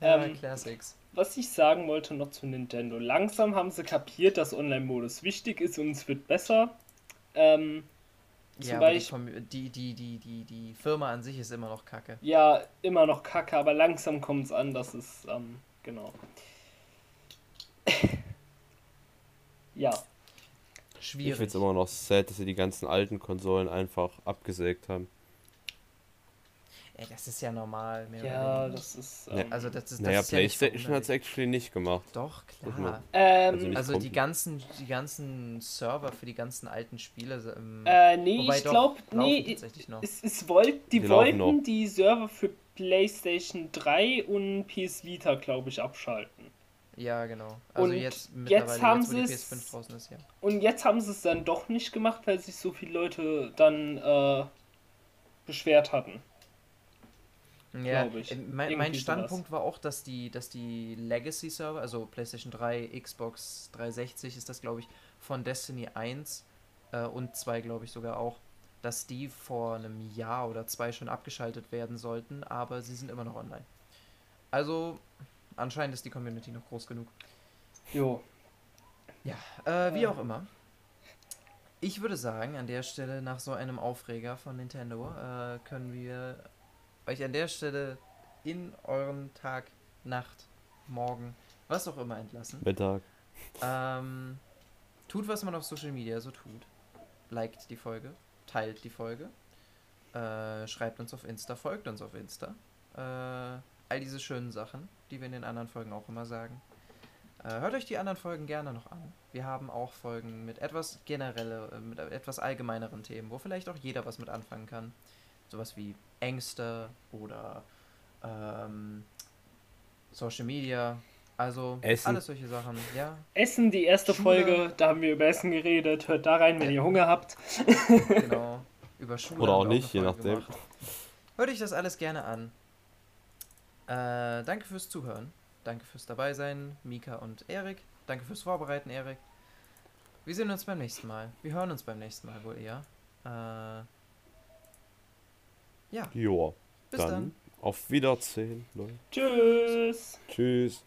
Ja, Ähm, Classics. Was ich sagen wollte noch zu Nintendo. Langsam haben sie kapiert, dass Online-Modus wichtig ist und es wird besser. Ähm, zum Ja, aber die, Beispiel, die, die, die, die, die Firma an sich ist immer noch kacke. ja, immer noch kacke, aber langsam kommt es an, dass es, ähm, genau. ja. Ich Schwierig. find's immer noch sad, dass sie die ganzen alten Konsolen einfach abgesägt haben. Ey, das ist ja normal. Mehr oder Ja, weniger. das ist. Ja, Ähm, Also das ist das Naja, ist ja PlayStation hat's verwunderlich. actually nicht gemacht. Doch, klar. ähm, also Also die ganzen, die ganzen Server für die ganzen alten Spiele. ähm, äh, nee, wobei ich glaube, nee, tatsächlich noch. es, es wollt, die, Die wollten noch. die Server für PlayStation 3 und PS Vita, glaube ich, abschalten. Ja, genau. Also Und jetzt jetzt haben jetzt, wo die sie's- PS5 draußen ist, ja. Und jetzt haben sie es dann doch nicht gemacht, weil sich so viele Leute dann äh, beschwert hatten. Ja, ich. mein, mein sowas. Standpunkt war auch, dass die, dass die Legacy-Server, also PlayStation 3, Xbox 360 ist das, glaube ich, von Destiny 1 äh, und 2, glaube ich, sogar auch, dass die vor einem Jahr oder zwei schon abgeschaltet werden sollten, aber sie sind immer noch online. Also, anscheinend ist die Community noch groß genug. Jo. Ja, äh, wie Ähm. auch immer. Ich würde sagen, an der Stelle, nach so einem Aufreger von Nintendo, äh, können wir euch an der Stelle in euren Tag, Nacht, Morgen, was auch immer entlassen. Mittag. Ähm, tut, was man auf Social Media so tut. Liked die Folge, teilt die Folge, äh, schreibt uns auf Insta, folgt uns auf Insta. Äh, all diese schönen Sachen, die wir in den anderen Folgen auch immer sagen. Äh, hört euch die anderen Folgen gerne noch an. Wir haben auch Folgen mit etwas generelle, äh, mit etwas allgemeineren Themen, wo vielleicht auch jeder was mit anfangen kann. Sowas wie Ängste oder ähm, Social Media. Also Essen. alles solche Sachen, ja. Essen, die erste Schule. Folge, da haben wir über Essen geredet. Hört da rein, wenn ihr Hunger habt. Genau. Über Schule. Oder auch nicht, je eine Folge nachdem. gemacht. Hört euch das alles gerne an. Äh, danke fürs Zuhören. Danke fürs dabei sein, Mika und Erik. Danke fürs Vorbereiten, Erik. Wir sehen uns beim nächsten Mal. Wir hören uns beim nächsten Mal wohl eher. Äh, ja, Joa. bis Dann dann. auf Wiedersehen, Leute. Tschüss. Tschüss.